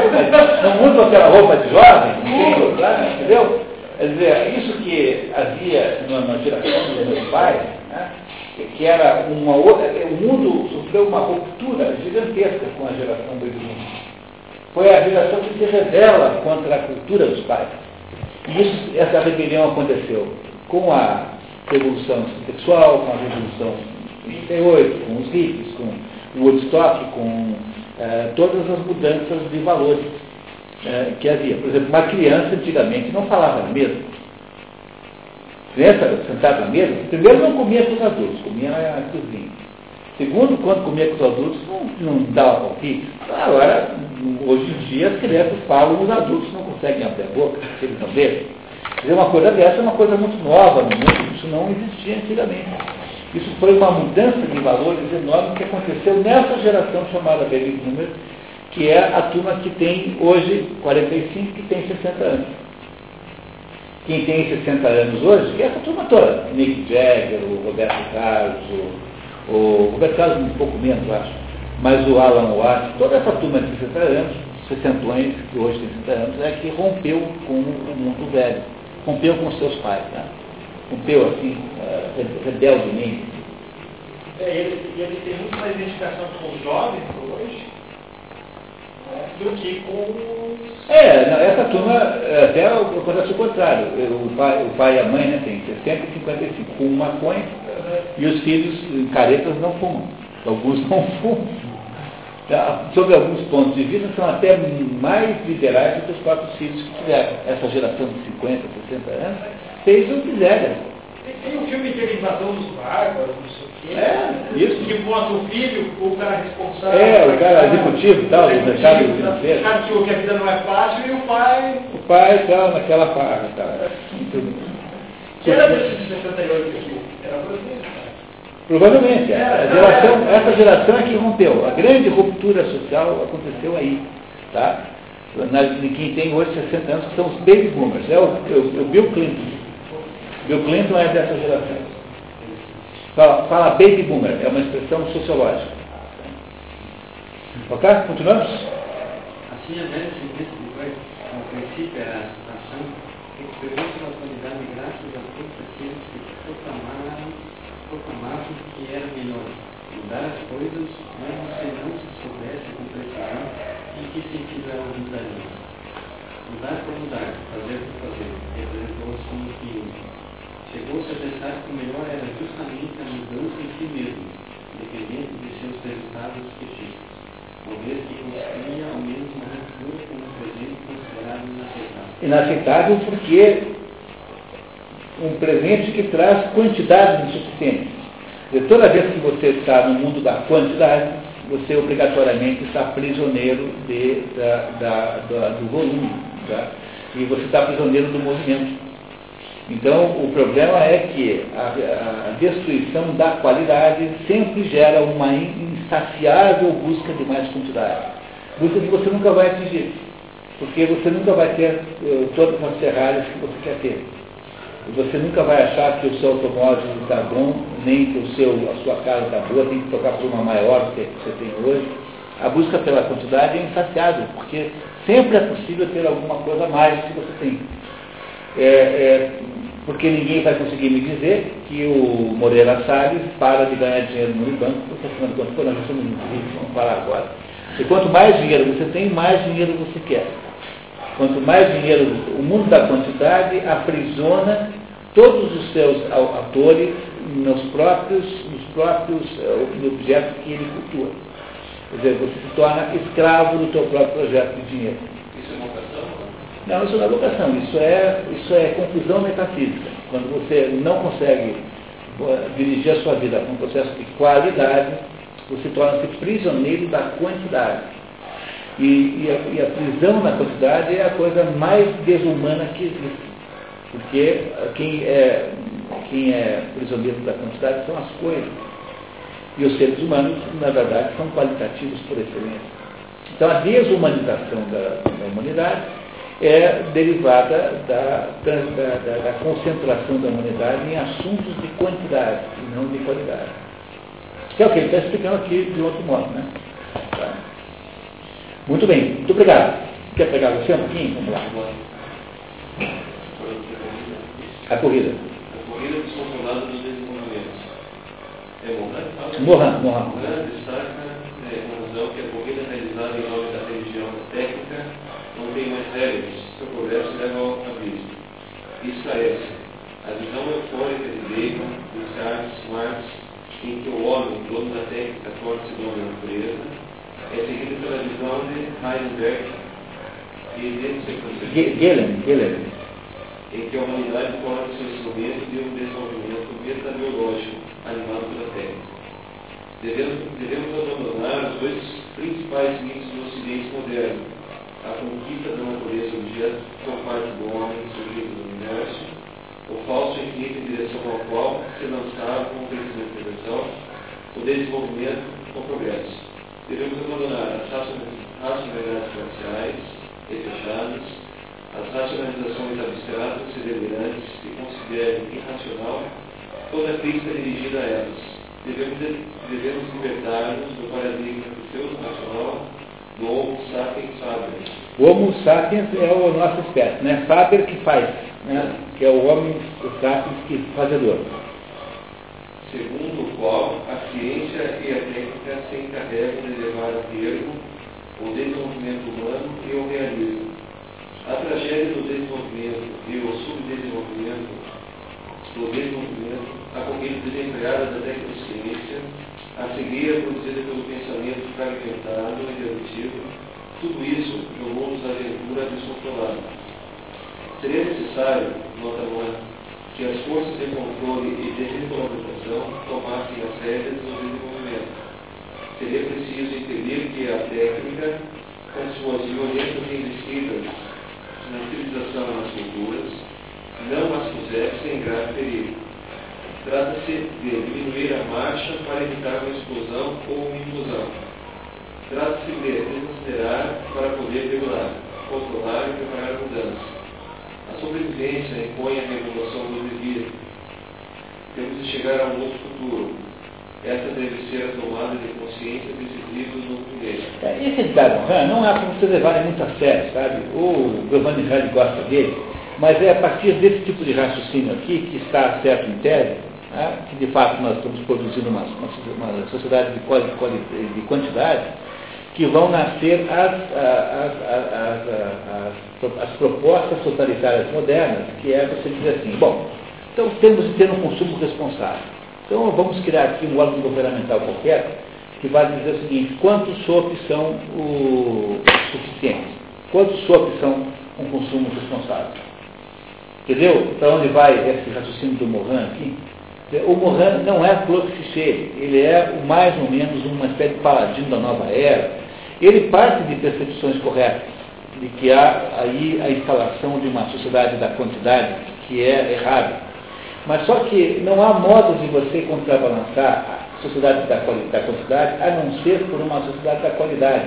não mudam aquela roupa de jovem, lá, entendeu? Quer dizer, isso que havia na geração dos meus pais, né? que era uma outra, o mundo sofreu uma ruptura gigantesca com a geração do Iluminismo. Foi a geração que se revela contra a cultura dos pais. E isso, essa rebelião aconteceu com a revolução sexual, com a revolução de 38, com os hippies, com o Woodstock, com eh, todas as mudanças de valores eh, que havia. Por exemplo, uma criança antigamente não falava mesmo criança sentada na mesa, primeiro não comia com os adultos, comia na cozinha. Segundo, quando comia com os adultos, não, não dava palpite. Agora, hoje em dia, as crianças falam, os adultos não conseguem abrir a boca, eles não deixam. Uma coisa dessa é uma coisa muito nova no mundo, isso não existia antigamente. Isso foi uma mudança de valores enorme que aconteceu nessa geração chamada Baby Boomer, que é a turma que tem hoje 45, que tem 60 anos quem tem 60 anos hoje, que é essa turma toda, Nick Jagger, o Roberto Carlos, o, o Roberto Carlos um pouco menos, acho, mas o Alan Watts, toda essa turma de 60 anos, 60 que hoje tem 60 anos, é que rompeu com o mundo velho, rompeu com seus pais, né? Rompeu assim, uh, rebeldemente. É, ele, ele tem muito mais identificação com os jovens hoje do que com É, essa turma até acontece o contrário. O pai, o pai e a mãe né, tem 60 e 55, fumam maconha e os filhos caretas não fumam. Alguns não fumam. Tá, sobre alguns pontos de vista, são até mais liberais do que os próprios filhos que tiveram. Essa geração de 50, 60 anos fez o que quiseram. Tem um filme que é invasão dos bárbaros, não sei o quê. É, isso. Que bota o filho, o cara responsável. É, o cara executivo e tal, do mercado financeiro. O cara que a vida não é fácil e o pai. O pai tal, naquela farra, tá. Que era desses 68 aqui? Era brasileiro, cara. Provavelmente. A geração, essa geração é que rompeu. A grande ruptura social aconteceu aí. Tá? Na, de quem tem hoje 60 anos, que são os baby boomers. É o, o, o Bill Clinton Bill Clinton é dessa geração. Fala, fala baby boomer, é uma expressão sociológica. Ok? Continuamos? Assim, a velha sentença de Freud, no princípio era a ação, experimentou pela atualidade graças a todos aqueles que proclamavam que era melhor mudar as coisas, mesmo se não se soubesse com precisão em que sentido elas mudariam. Mudar por mudar, fazer por fazer, representou-se como que chegou-se a melhor era justamente a mudança em si mesmo, independente de seus resultados específicos, uma vez que construía ao menos uma ruptura com um presente considerado inaceitável. Inaceitável porque um presente que traz quantidade insuficiente. De toda vez que você está no mundo da quantidade, você obrigatoriamente está prisioneiro de, da, da, da, do volume. Tá? E você está prisioneiro do movimento. Então, o problema é que a, a destruição da qualidade sempre gera uma insaciável busca de mais quantidade. Busca que você nunca vai atingir. Porque você nunca vai ter uh, todas as Ferraris que você quer ter. Você nunca vai achar que o seu automóvel está bom, nem que o seu, a sua casa está boa, tem que trocar por uma maior do que você tem hoje. A busca pela quantidade é insaciável, porque sempre é possível ter alguma coisa a mais que você tem. É, é, porque ninguém vai conseguir me dizer que o Moreira Salles para de ganhar dinheiro no banco, porque afinal de contas, nós somos ricos, vamos agora. E quanto mais dinheiro você tem, mais dinheiro você quer. Quanto mais dinheiro, o mundo da quantidade aprisiona todos os seus atores nos próprios, nos próprios uh, objetos que ele cultua. Quer dizer, você se torna escravo do seu próprio projeto de dinheiro. Não, isso não é vocação, isso é, isso é confusão metafísica. Quando você não consegue dirigir a sua vida com um processo de qualidade, você torna-se prisioneiro da quantidade. E, e, a, e, a, prisão na quantidade é a coisa mais desumana que existe. Porque quem é, quem é prisioneiro da quantidade são as coisas. E os seres humanos, na verdade, são qualitativos por excelência. Então, a desumanização da, da humanidade é derivada da, da, da, da, concentração da humanidade em assuntos de quantidade e não de qualidade. Que é o que ele está explicando aqui de outro modo. Né? Tá. Muito bem, muito obrigado. Quer pegar você um pouquinho? Vamos lá. A corrida. A corrida dos controlados dos desenvolvimentos. É Mohan? Mohan, Mohan. Mohan destaca é, que a corrida realizada em nome da religião técnica tem mais regras, seu progresso leva ao abismo. Isso é a visão eufórica de Bacon, dos Marx, em que o homem, dono da técnica, torna-se dono da natureza, é seguido pela visão de Heisenberg e de Gehlen, Gehlen. em que a humanidade torna seu instrumento de um desenvolvimento metabiológico animado pela técnica. Devemos, devemos abandonar os dois principais mitos do Ocidente moderno, a conquista da natureza objeto por parte do homem surgido no universo, o falso infinito em direção ao qual se lançava com o crescimento da o desenvolvimento com o progresso devemos abandonar as racionalidades parciais e fechadas, as racionalizações abstratas e delirantes que considerem irracional toda crítica dirigida a elas. Devemos, devemos libertar-nos do paradigma do pseudo-racional do Homo sapiens saber. O Homo sapiens é o nosso espécie, né? Saber que faz, né? que é o homem sapiens que fazedor segundo o qual a ciência e a técnica se encarregam de levar a termo o desenvolvimento humano e o realismo. A tragédia do desenvolvimento e o subdesenvolvimento do desenvolvimento, a corrida desempreada da tecnociência, a cegueira produzida pelo pensamento fragmentado e redutivo, tudo isso no mundo da aventura descontrolada. Seria necessário, nota uma, que as forças de controle e de regulamentação tomassem as rédeas do desenvolvimento. Seria preciso entender que a técnica, com suas violentas investidas na civilização e nas culturas, não as pusesse em grave perigo. Trata-se de diminuir a marcha para evitar uma explosão ou uma implosão. Trata-se de desacelerar para poder regular, controlar e preparar mudanças A sobrevivência impõe a regulação do devir. Temos de chegar a um outro futuro. Essa deve ser a tomada de consciência livros no primeiro. É, esse Edgar Morin não é para vocês levarem muito a sério, sabe? O Giovanni Reilly gosta dele, mas é a partir desse tipo de raciocínio aqui, que está certo em tese, né? que de fato nós estamos produzindo uma, uma, uma sociedade de, quali, de quantidade, que vão nascer as, as, as, as, propostas totalitárias modernas, que é você dizer assim, bom, então temos de ter um consumo responsável. Então vamos criar aqui um órgão governamental qualquer que vai dizer o seguinte, quantos SOPs são o suficientes? Quantos SOPs são um consumo responsável? Entendeu? Para onde vai esse raciocínio do Morin aqui? O Morin não é Claude Fichet, ele é mais ou menos uma espécie de paladino da nova era, ele parte de percepções corretas, de que há aí a instalação de uma sociedade da quantidade que é errada. Mas só que não há modo de você contrabalançar a sociedade da, da quantidade a não ser por uma sociedade da qualidade.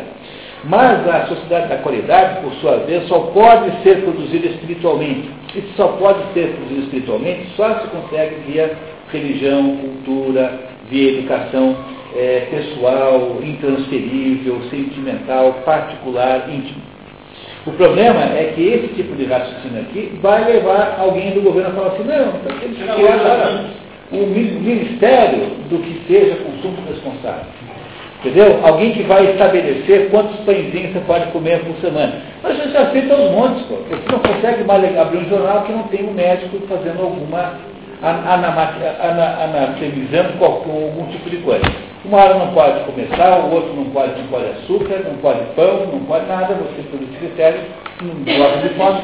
Mas a sociedade da qualidade, por sua vez, só pode ser produzida espiritualmente. E só pode ser produzida espiritualmente só se consegue via religião, cultura, via educação é, pessoal, intransferível, sentimental, particular, íntimo. O problema é que esse tipo de raciocínio aqui vai levar alguém do governo a falar assim, não, então temos que criar um ministério do que seja consumo responsável. Entendeu? Alguém que vai estabelecer quantos pãezinhos você pode comer por semana. Mas você já fez aos montes, pô. Você não consegue mais abrir um jornal que não tem um médico fazendo alguma anatemizando algum tipo de coisa. Uma hora não pode começar, o outro não pode, não pode açúcar, não pode pão, não pode nada, você por esse critério não gosta de fome,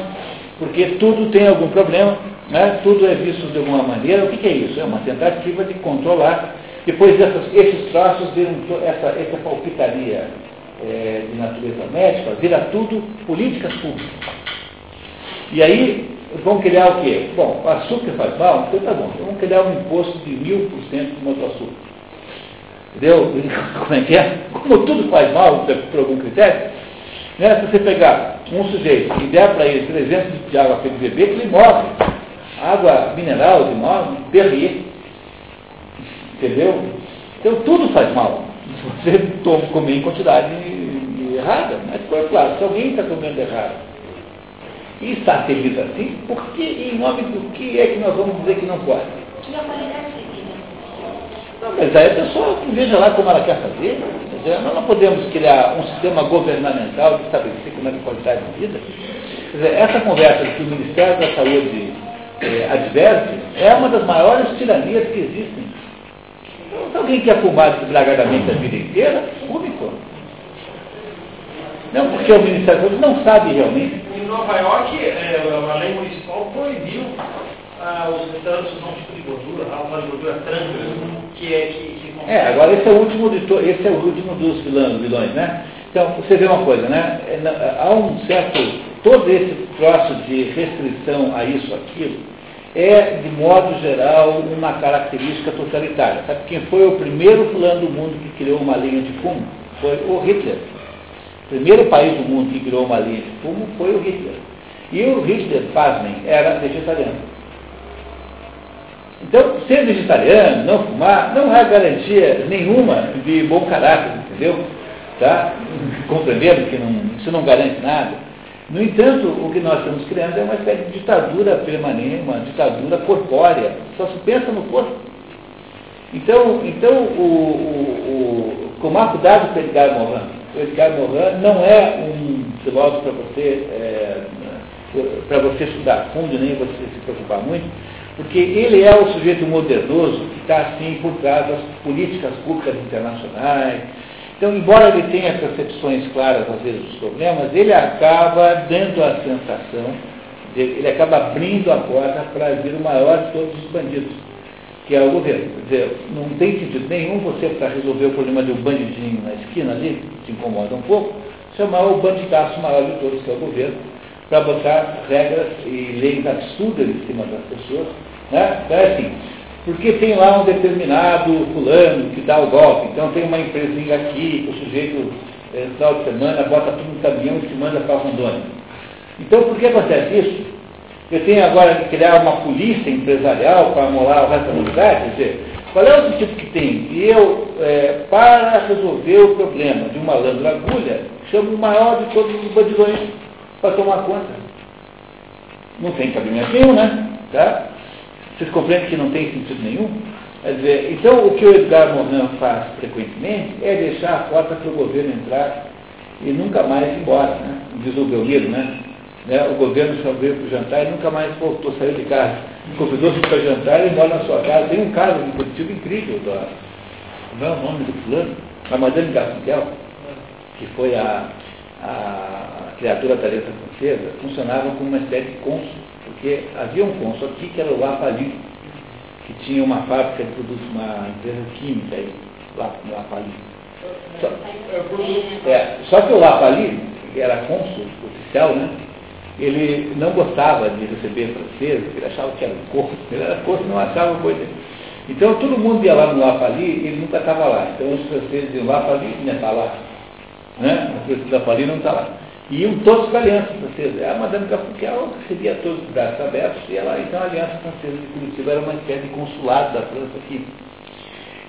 porque tudo tem algum problema, né? tudo é visto de alguma maneira. O que, que é isso? É uma tentativa de controlar. Depois dessas, esses traços viram essa, essa palpitaria é, de natureza médica, vira tudo políticas públicas. E aí vão criar o quê? Bom, o açúcar faz mal, então tá bom. Então vamos criar um imposto de mil por cento no açúcar. Entendeu? Como é que é? Como tudo faz mal por algum critério, né? se você pegar um sujeito e der para ele 300 litros de água para ele beber, ele morre. Água mineral de morre, perrier. Entendeu? Então tudo faz mal. Se você toma, comer em quantidade errada, mas claro, se alguém está comendo errado e está servido assim, por que, em nome do que é que nós vamos dizer que não pode? Não, mas aí a pessoa veja lá como ela quer fazer. Nós não podemos criar um sistema governamental de estabelecer como é que qualidade de vida. Quer dizer, essa conversa que o Ministério da Saúde é, adverte é uma das maiores tiranias que existem. Então, se alguém quer fumar desbragadamente a vida inteira, fume, pô. Não, porque o Ministério da Saúde não sabe realmente. Em Nova York, é, a lei municipal proibiu ah, os restaurantes usam um tipo de gordura, uma gordura trans, que é que, que É, agora esse é o último de to, esse é o último dos vilões, vilões, né? Então, você vê uma coisa, né? É, há um certo. Todo esse troço de restrição a isso, aquilo, é, de modo geral, uma característica totalitária. Sabe quem foi o primeiro fulano do mundo que criou uma linha de fumo? Foi o Hitler. O primeiro país do mundo que criou uma linha de fumo foi o Hitler. E o Hitler, pasmem, era vegetariano. Então, ser vegetariano, não fumar, não há garantia nenhuma de bom caráter, entendeu? Tá? Compreendendo que não, isso não garante nada. No entanto, o que nós estamos criando é uma espécie de ditadura permanente, uma ditadura corpórea. Só se pensa no corpo. Então, então o, o, o, tomar cuidado com Edgar Morin. Edgar Morin não é um filósofo para você, é, para você estudar fundo, nem você se preocupar muito, porque ele é o sujeito modernoso que está assim por trás das políticas públicas internacionais. Então, embora ele tenha percepções claras às vezes dos problemas, ele acaba dando a sensação, ele acaba abrindo a porta para vir o maior de todos os bandidos, que é o governo. Quer dizer, não tem sentido nenhum você, para resolver o problema de um bandidinho na esquina ali, que te incomoda um pouco, chamar o bandidaço maior de todos, que é o governo, para botar regras e leis absurdas em cima das pessoas. Né? Então é assim, porque tem lá um determinado fulano que dá o golpe, então tem uma empresinha aqui, o sujeito, é, final de semana, bota tudo no caminhão e se manda para Rondônia. Então, por que acontece isso? Eu tenho agora que criar uma polícia empresarial para molar o resto da humanidade? Quer dizer, qual é o tipo que tem? E eu, é, para resolver o problema de uma lâmpada agulha, chamo o maior de todos os bandidões para tomar conta. Não tem cabimento nenhum, né? Tá? Vocês compreendem que não tem sentido nenhum? Quer dizer, então o que o Edgar Morin faz frequentemente é deixar a porta para o governo entrar e nunca mais ir embora, né? Diz o Belmiro, né? Né? O governo só veio para o jantar e nunca mais voltou, saiu de casa. Convidou-se para jantar e mora na sua casa. Tem um caso de Curitiba incrível, da, como é o nome do fulano? A Madame Garfunkel, que foi a, a criatura da letra francesa, funcionava como uma espécie de cônsul, porque havia um cônsul aqui que era o Lapali, que tinha uma fábrica de produtos, uma empresa química aí, lá no Lapali. Só, é, só que o Lapali, que era cônsul oficial, né? Ele não gostava de receber franceses, ele achava que era corpo, ele era corpo não achava coisa. Então todo mundo ia lá no Lapali, ele nunca estava lá. Então os franceses iam lá, Lapali, não está lá. Né? O da Lapali não está lá. E iam todos para a Aliança Francesa. A Madame Cafuquel recebia todos os braços abertos, e ela, então a Aliança Francesa de Curitiba era uma espécie de consulado da França aqui.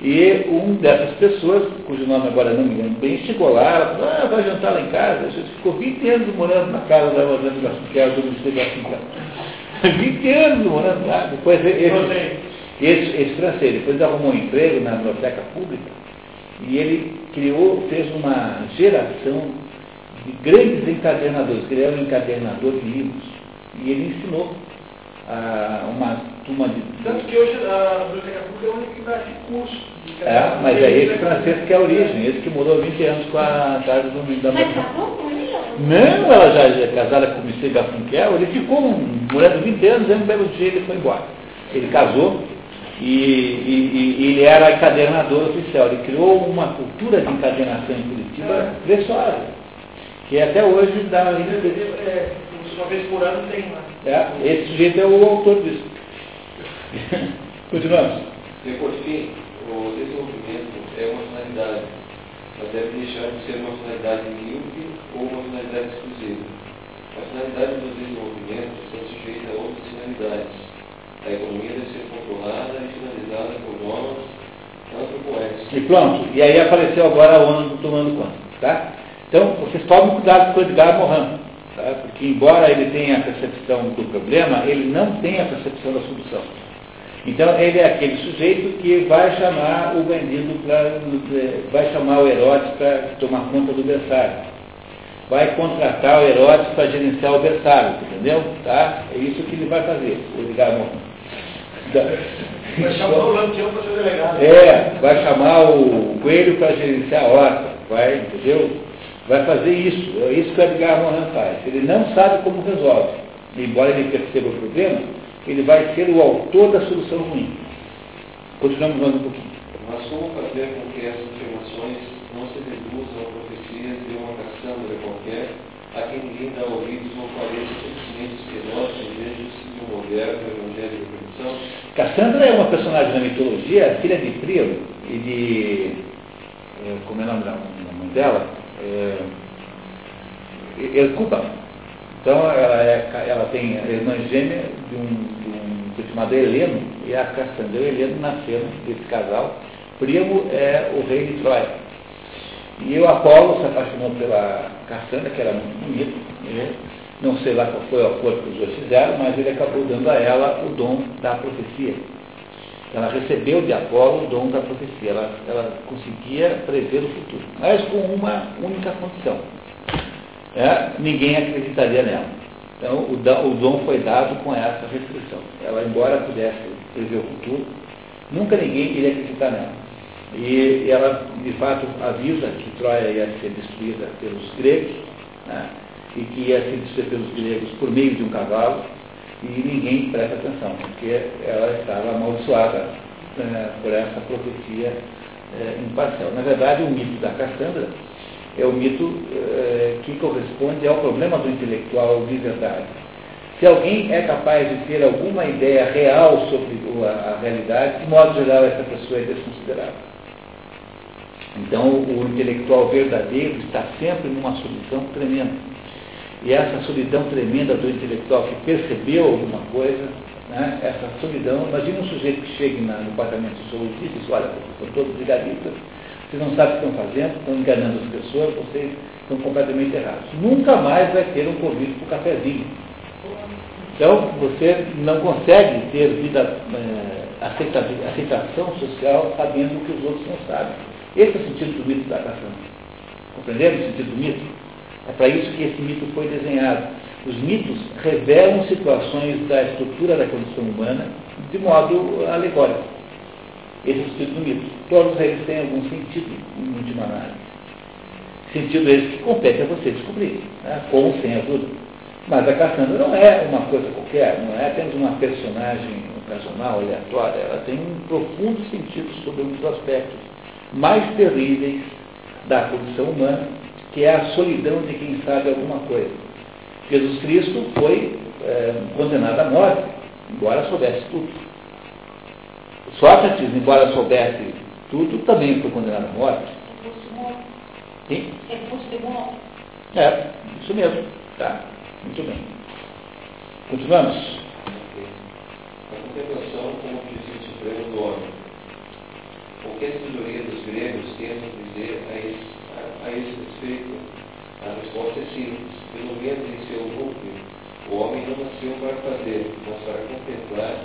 E um dessas pessoas, cujo nome agora não me lembro bem, chegou lá, ela falou, ah, vai jantar lá em casa. A gente ficou 20 anos morando na casa da Madame Garfunkel, do Ministério Garfunkel. 20 anos morando lá. Depois esse, esse, esse francês, depois arrumou um emprego na biblioteca pública e ele criou, fez uma geração de grandes encadernadores, ele era um encadernador de livros. E ele ensinou a uma turma de. Tanto que hoje a biblioteca pública é uma unidade de curso. É, mas é esse francês que é a origem, esse que morou 20 anos com a casa do da Mas bom com ele? Não, ela já é casada com o Mr. Garfunkel, ele ficou morando 20 anos, e um belo dia ele foi embora. Ele casou e, e, e, ele era encadernador oficial. Ele criou uma cultura de encadernação em Curitiba preciosa, que até hoje dá. É, uma vez por ano tem lá. É, esse sujeito é o autor disso. Continuamos. E por fim, o desenvolvimento é uma finalidade, mas deve deixar de ser uma finalidade míope ou uma finalidade exclusiva. A finalidade do desenvolvimento está sujeita a outras finalidades. A economia deve ser controlada e finalizada por normas antropoéticas. E pronto. E aí apareceu agora a ONU tomando conta. Tá? Então, vocês tomem cuidado com o Edgar Morin. Tá? Porque, embora ele tenha a percepção do problema, ele não tem a percepção da solução. Então, ele é aquele sujeito que vai chamar o bandido para. vai chamar o Herodes para tomar conta do berçário. Vai contratar o Herodes para gerenciar o berçário, entendeu? Tá? É isso que ele vai fazer, o Edgar Vai chamar o Lampião para ser delegado. É, vai chamar o Coelho para gerenciar a horta, vai, entendeu? Vai fazer isso. É isso que o Edgar Morin faz. Ele não sabe como resolve. Embora ele perceba o problema, ele vai ser o autor da solução ruim. Continuamos mais um pouquinho. Mas como fazer com que essas afirmações não se reduzam a profecias de uma caçândra qualquer, a quem ninguém dá ouvidos ou pareça suficiente espinosa em vez de um moderno evangelho de produção? Cassandra é uma personagem da mitologia, filha de Príamo e de. Eh, como é o nome da mãe dela? É, Hercuba. Então ela, é, ela tem a irmã gêmea de um, de um chamado Heleno, e a Cassandra e o Heleno nasceram desse casal. Primo é o rei de Troia. E o Apolo se apaixonou pela Cassandra, que era muito bonita. Né? Não sei lá qual foi o acordo que os dois fizeram, mas ele acabou dando a ela o dom da profecia. Ela recebeu de Apolo o dom da profecia, ela, ela conseguia prever o futuro, mas com uma única condição. É, ninguém acreditaria nela. Então, o, o dom foi dado com essa restrição. Ela, embora pudesse prever o futuro, nunca ninguém iria acreditar nela. E ela, de fato, avisa que Troia ia ser destruída pelos gregos, né, e que ia ser destruída pelos gregos por meio de um cavalo, e ninguém presta atenção, porque ela estava amaldiçoada né, por essa profecia é, imparcial. Na verdade, o mito da Cassandra é o mito é, que corresponde ao problema do intelectual de verdade. Se alguém é capaz de ter alguma ideia real sobre a, a realidade, de modo geral, essa pessoa é desconsiderada. Então, o intelectual verdadeiro está sempre numa solução tremenda. E essa solidão tremenda do intelectual que percebeu alguma coisa, né, essa solidão, imagina um sujeito que chega na, no departamento de sociologista e diz, olha, são todos brigadistas, vocês não sabem o que estão fazendo, estão enganando as pessoas, vocês estão completamente errados. Nunca mais vai ter um convite para o cafezinho. Então, você não consegue ter vida, é, aceitação social sabendo o que os outros não sabem. Esse é o sentido do mito da caçamba. Compreenderam o sentido do mito? É para isso que esse mito foi desenhado. Os mitos revelam situações da estrutura da condição humana de modo alegórico. Esse é o sentido do mito. Todos eles têm algum sentido, em última análise. Sentido esse que compete a você descobrir, né? com sem ajuda. Mas a Cassandra não é uma coisa qualquer, não é apenas uma personagem ocasional, aleatória. Ela tem um profundo sentido sobre um dos aspectos mais terríveis da condição humana, que é a solidão de quem sabe alguma coisa. Jesus Cristo foi é, condenado à morte, embora soubesse tudo. Sócrates, embora soubesse tudo, também foi condenado à morte. Sim? É, isso mesmo. Tá. Muito bem. Continuamos. A contemplação como objetivo supremo do homem. O que a sabedoria dos gregos tenta dizer a esse, a, esse respeito? A resposta é simples. Pelo menos em seu núcleo, o homem não nasceu para fazer, mas para contemplar,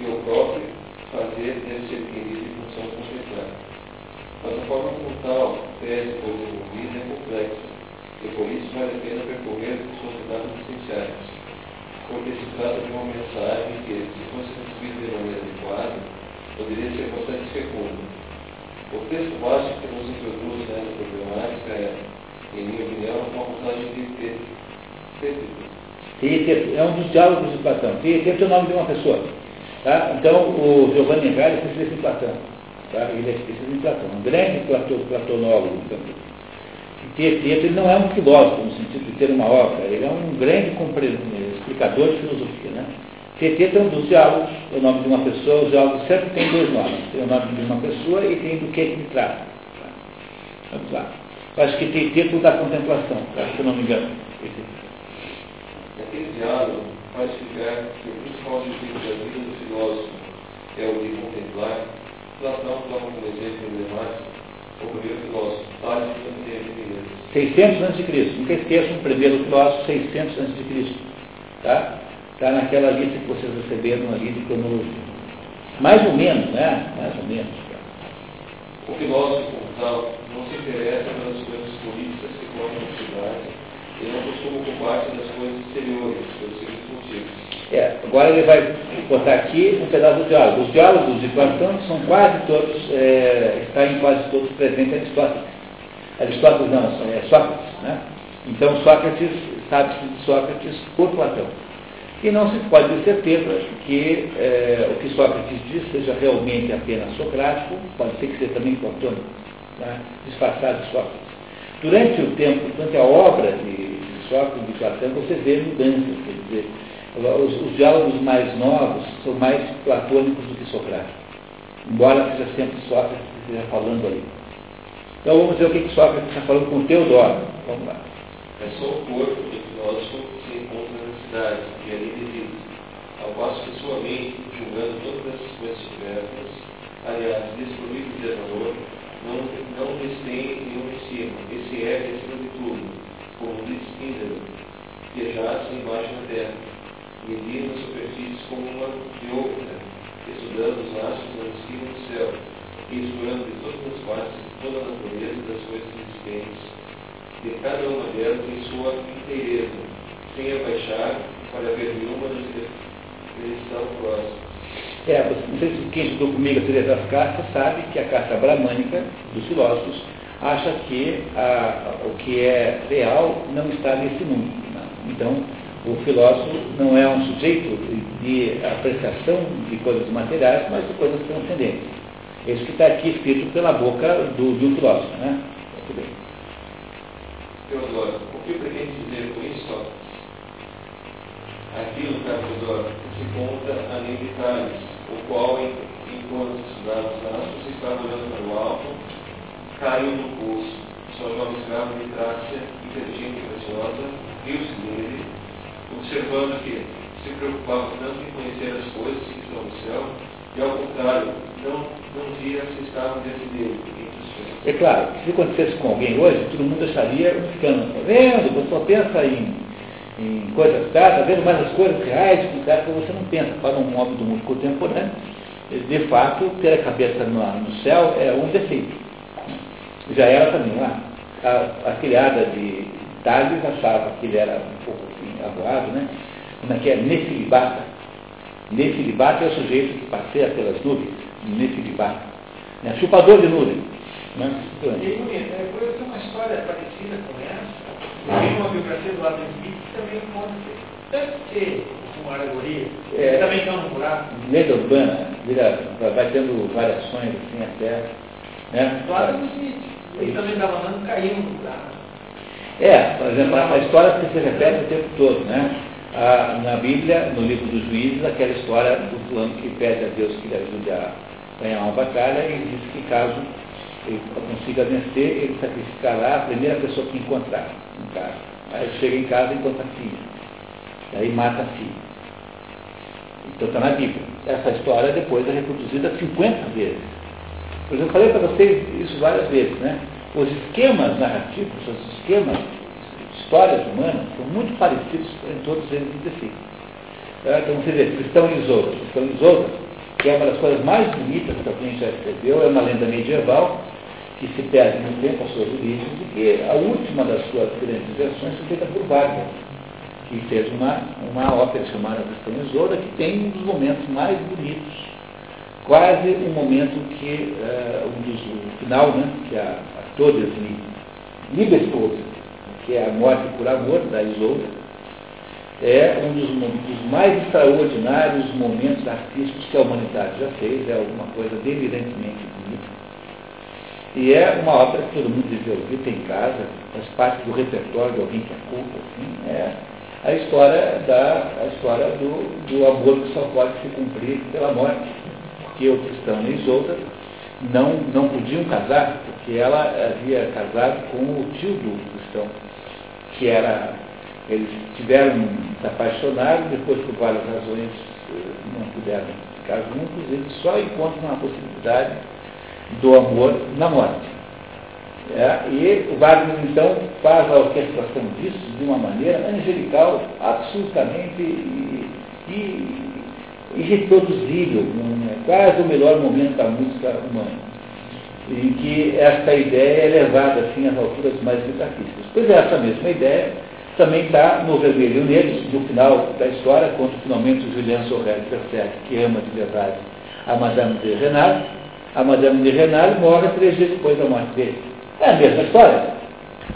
e o próprio fazer deve ser entendido em função contemplar. Mas a forma como tal, pese por desenvolvida, é complexa e por isso vale a pena percorrer os convidados essenciais, porque se trata de uma mensagem que, se fosse recebida de maneira adequada, poderia ser bastante fecunda. O texto básico que nos introduz nessa problemática é, em minha opinião, uma passagem de Teteto. É um dos diálogos de Platão. Teteto é o nome de uma pessoa. Tá? Então, o Giovanni Reale é especialista em Platão. Tá? Ele é especialista em Platão. Um grande platonólogo. Então. Tietê, ele não é um filósofo no sentido de ter uma obra, ele é um grande explicador de filosofia. Né? Tem um dos diálogos, o nome de uma pessoa, os diálogos sempre tem dois nomes, tem o nome de uma pessoa e tem do que ele trata. Vamos lá. Eu acho que Tietê é da contemplação, tá? se eu não me engano. Aquele diálogo faz ficar que o principal objetivo da vida do filósofo é o de contemplar. Platão toma como exemplo emblemático o primeiro filósofo, Tales de 600 a.C. Nunca esqueçam o primeiro filósofo, 600 a.C. Tá? Está naquela lista que vocês receberam ali de cronologia. Mais ou menos, né? Mais ou menos. O filósofo, tal, não se interessa pelas coisas políticas que formam a cidade e não costuma ocupar-se das coisas exteriores, pelos seguintes motivos. É, agora ele vai botar aqui um pedaço do diálogo. Os diálogos de Platão são quase todos, é, está em quase todos presentes Aristóteles. Aristóteles não, é Sócrates. Né? Então Sócrates, sabe-se de Sócrates por Platão. E não se pode ter certeza que é, o que Sócrates diz seja realmente apenas socrático, pode ser que seja também platônico, né? disfarçado de Sócrates. Durante o tempo, durante a obra de Sócrates de Platão, você vê mudanças, quer dizer, os, os, diálogos mais novos são mais platônicos do que Socrates, embora seja sempre Sócrates que esteja falando ali. Então vamos ver o que, que Sócrates está falando com Teodoro. Vamos lá. É só o corpo do filósofo que se encontra na cidade, e ali reside, ao passo que sua mente, julgando todas essas coisas supérfluas, aliás, desprovido de valor, não, não lhes tem nenhum estima, esse é acima de tudo, como diz Spindler, que jaz embaixo da terra medindo a superfície como uma de outra, estudando os astros em cima do céu, e explorando de todas as partes toda a natureza das coisas existentes, de cada uma delas em sua inteireza, sem abaixar para ver nenhuma das que próximas. É, não sei se quem estudou comigo a teoria das castas sabe que a casta bramânica dos filósofos acha que a, o que é real não está nesse mundo. Então, o filósofo não é um sujeito de apreciação de coisas materiais, mas de coisas transcendentes. Isso que está aqui escrito pela boca do, do filósofo. Né? Teodoro, o que pretende dizer com isso? Aquilo, caro Teodoro, que se conta além de detalhes, o qual, enquanto estudava os astros, estava olhando para o alto, caiu no poço, sua jovem escrava de Trácia, inteligente e preciosa, viu-se nele, observando que se preocupava tanto em conhecer as coisas que estão no céu, e ao contrário, não, não via se estavam dentro dele, É claro, se acontecesse com alguém hoje, todo mundo acharia um escândalo. Está vendo? Você só pensa em, em coisas tais, está vendo mais as coisas reais, com que você não pensa. Para um homem do mundo contemporâneo, de fato, ter a cabeça no, no céu é um defeito. Já era também lá. A, a criada de Tales achava que ele era um pouco assim, né? Como é que é? Nefilibata. Nefilibata é o sujeito que passeia pelas nuvens. Nefilibata. Né? Chupador de nuvens. Né? E aí, é, foi uma história parecida com essa. Tem uma biografia do Adam Smith que também conta deve ser uma alegoria. É, também está no buraco. Lenda urbana, vira, vai tendo variações assim até. Né? Do Adam Smith. Ele também estava andando caindo no buraco. É, por exemplo, a história que se repete o tempo todo, né? Ah, na Bíblia, no livro dos juízes, aquela história do fulano que pede a Deus que lhe ajude a ganhar uma batalha e diz que caso ele consiga vencer, ele sacrificará a primeira pessoa que encontrar, no caso. Aí chega em casa e encontra a filha. Daí mata a filha. Então está na Bíblia. Essa história depois é reproduzida 50 vezes. Por exemplo, eu falei para vocês isso várias vezes, né? Os esquemas narrativos, os esquemas, histórias humanas, são muito parecidos em todos eles entre si. Então, você vê, Cristão e Isolda. Cristão e Isolda, que é uma das coisas mais bonitas que alguém já escreveu, é uma lenda medieval que se perde no tempo as suas origens, e que a última das suas grandes versões foi feita por Wagner, que fez uma, uma ópera chamada Isolda, que tem um dos momentos mais bonitos quase um momento que, uh, um dos, o final, né, que a, a todas Liebesposa, que é a morte por amor da Isolda, é um dos, dos, mais extraordinários momentos artísticos que a humanidade já fez, é alguma coisa delirantemente bonita. E é uma ópera que todo mundo devia ouvir, tem em casa, faz parte do repertório de alguém que é culto, assim, é a história, da, a história do, do amor que só pode se cumprir pela morte porque o cristão e Isolda não, não podiam casar, porque ela havia casado com o tio do cristão, que era, eles tiveram se apaixonado, depois por várias razões não puderam ficar juntos, eles só encontram a possibilidade do amor na morte. É, e o Wagner, então, faz a orquestração disso de uma maneira angelical, absolutamente irreproduzível, é quase o melhor momento da música humana, em que esta ideia é levada assim às alturas mais metafísicas. Pois é, essa mesma ideia também está no Vermelho Negro, no final da história, quando finalmente o Julien Sorel percebe que ama de verdade a Madame de Renal, a Madame de Renal morre três dias depois da morte dele. É a mesma história.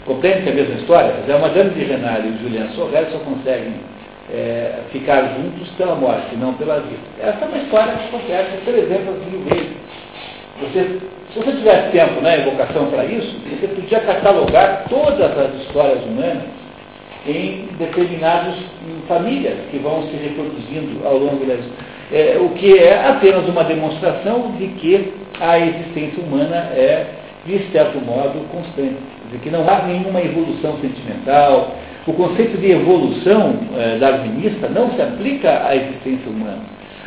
Compreende que é a mesma história? Mas a Madame de Renal e o Julien Sorel só conseguem é, ficar juntos pela morte, não pela vida. Essa é uma história que acontece, por exemplo, mil vezes. Você, se você tivesse tempo, né, evocação para isso, você podia catalogar todas as histórias humanas em determinadas famílias que vão se reproduzindo ao longo das é, o que é apenas uma demonstração de que a existência humana é, de certo modo, constante, de que não há nenhuma evolução sentimental, o conceito de evolução é, darwinista não se aplica à existência humana.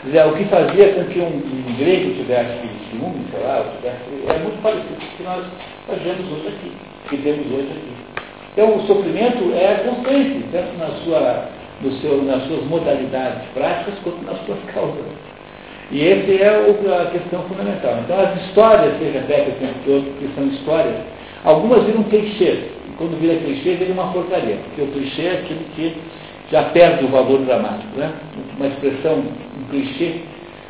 Dizer, o que fazia com que um, um grego tivesse ciúme, sei lá, tivesse, é muito parecido com o que nós fazemos hoje aqui, que temos hoje aqui. Então, o sofrimento é constante, tanto na sua, no seu, nas suas modalidades práticas quanto nas suas causas. E essa é a questão fundamental. Então, as histórias que repetem o tempo todo, que são histórias, algumas viram clichês, quando vira clichê, vira uma porcaria, porque o clichê é aquilo que já perde o valor dramático. Né? Uma expressão, um clichê,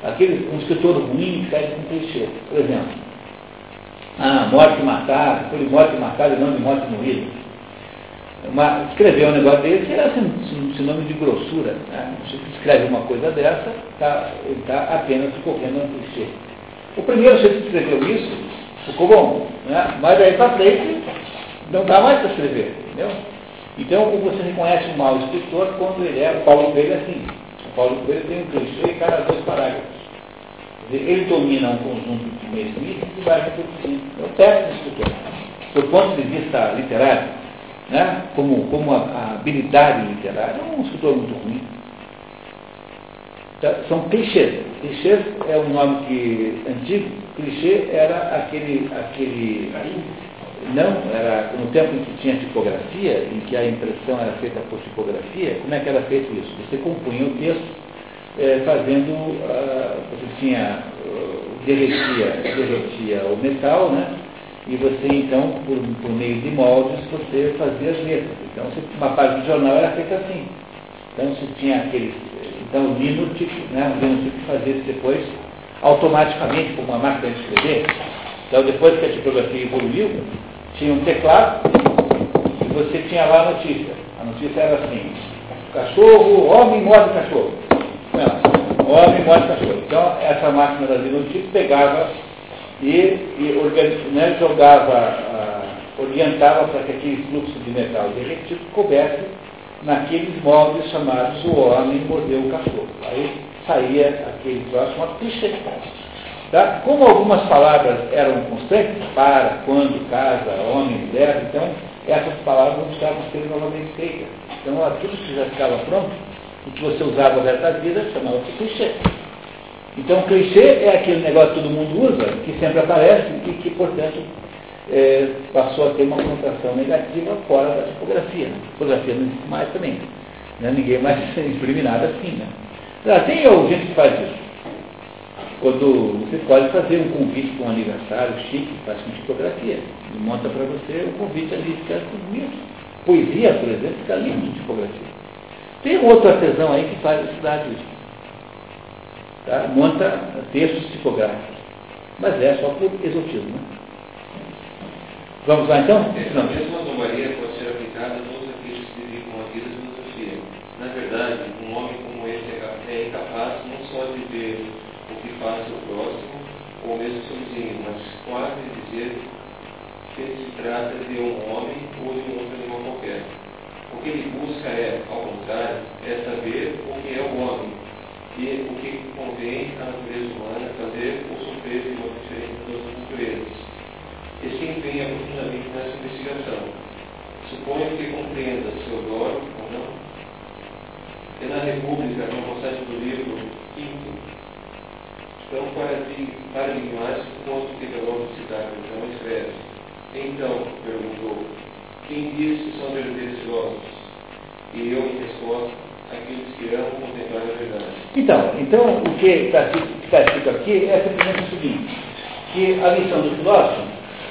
aquele, um escritor ruim perde um clichê. Por exemplo, ah, morte matada, foi morte matada e não de morte morrida. Uma, escrever um negócio desse é um sinônimo de grossura. Né? Se escreve uma coisa dessa, tá, está apenas correndo um clichê. O primeiro sujeito que escreveu isso ficou bom, né? mas daí para frente não dá mais para escrever, entendeu? Então, você reconhece um mau escritor quando ele é, o Paulo Coelho é assim. O Paulo Coelho tem um clichê em cada dois parágrafos. Quer dizer, ele domina um conjunto de mesmices e vai reproduzindo. É um péssimo escritor. do ponto de vista literário, né, como, como a, a habilidade literária, é um escritor muito ruim. Tá? São clichês. Clichês é um nome que, antigo. Clichê era aquele, aquele não, era no tempo em que tinha tipografia, em que a impressão era feita por tipografia, como é que era feito isso? Você compunha o texto é, fazendo, uh, você tinha, uh, derretia, derretia o metal, né? E você então, por, por meio de moldes, você fazia as letras. Então, uma página de jornal era feita assim. Então, você tinha aquele, então o linotype, né? O linotype fazia isso depois automaticamente com uma máquina de escrever. Então, depois que a tipografia evoluiu, tinha um teclado e você tinha lá a notícia. A notícia era assim, cachorro, homem morde cachorro. Homem morde cachorro. Então, essa máquina da notícia pegava e, e né, jogava, uh, orientava para que aquele fluxo de metal derretido coubesse naqueles moldes chamados o homem mordeu o cachorro. Aí saía aquele chamado clichê. Tá? Como algumas palavras eram constantes, para, quando, casa, homem, mulher, então essas palavras não precisavam ser novamente feitas. Então aquilo que já estava pronto, o que você usava da vida, chamava-se clichê. Então clichê é aquele negócio que todo mundo usa, que sempre aparece e que, portanto, é, passou a ter uma conotação negativa fora da tipografia. Né? Tipografia não existe mais também. Né? Ninguém mais imprime nada assim. Né? Ah, tem gente que faz isso quando você pode fazer um convite para um aniversário chique, faz com tipografia. E monta para você o convite ali, fica bonito. Poesia, por exemplo, fica lindo de tipografia. Tem outro artesão aí que faz a cidade isso. Tá? Monta textos tipográficos. Mas é só por exotismo. Né? Vamos lá então? Essa mesma anomalia pode ser aplicada a todos aqueles que vivem a vida de filosofia. Na verdade, um homem como esse é incapaz não só de ver o que faz o próximo, ou mesmo seu vizinho, mas quase dizer que se trata de um homem ou de um outro animal qualquer. O que ele busca é, ao contrário, é saber o que é o homem e o que convém à natureza humana fazer ou sofrer de modo diferente das outras naturezas. E se empenha profundamente nessa investigação. Suponho que compreenda Seodoro ou não. E na República, no processo do livro quinto, então, paradigmático ponto que Heródoto cidade, não escreve. Então, perguntou, quem diz que são verdadeiros filósofos? E eu, em resposta, aqueles que amam contemplar a verdade. Então, então o que está escrito aqui é simplesmente o seguinte, que a missão do filósofo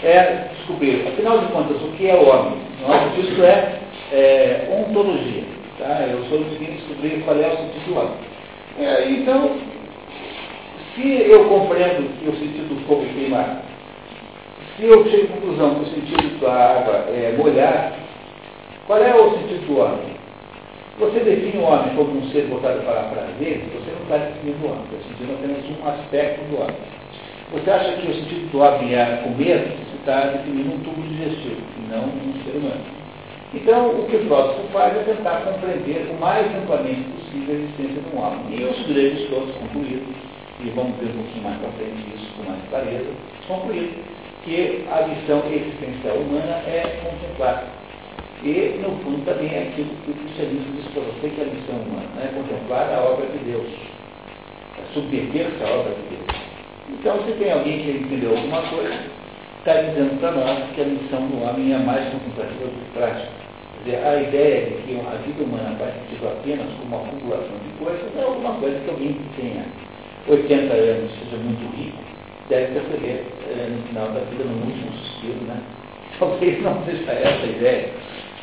é descobrir, afinal de contas, o que é o homem. Nosso título é, é ontologia. Tá? Eu sou o seguinte descobrir qual é o sentido do homem. É, então, se eu compreendo que o sentido do fogo é queimar, se eu chego à conclusão que o sentido da água é molhar, qual é o sentido do homem? Você define o homem como um ser voltado para prazer, você não está definindo o homem, está definindo apenas um aspecto do homem. Você acha que o sentido do homem é comer, você está definindo um tubo digestivo, e não um ser humano. Então, o que o filósofo faz é tentar compreender o mais amplamente possível a existência de um homem. E os gregos todos concluíram e vamos ver um pouquinho mais para frente isso com mais clareza, concluir que a missão existencial humana é contemplar. E, no fundo, também é aquilo que o cristianismo diz para você que a missão humana, é contemplar a obra de Deus, é submeter-se à obra de Deus. Então, se tem alguém que entendeu alguma coisa, está dizendo para nós que a missão do homem é mais contemplativa do que prática. Quer dizer, a ideia de que a vida humana vai ser apenas como uma acumulação de coisas é alguma coisa que alguém tenha 80 anos seja muito rico, deve perceber eh, no final da vida, no último suspiro, né? Talvez não seja essa a ideia.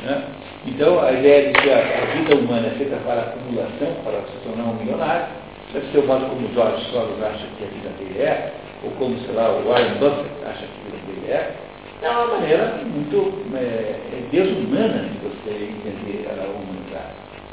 Né? Então, a ideia de que a, a, vida humana é feita para acumulação, para se tornar um milionário, deve ser o modo como George Soros acha que a vida dele é, ou como, sei lá, o Warren Buffett acha que a vida dele é, é uma maneira muito é, desumana de você entender a humanidade.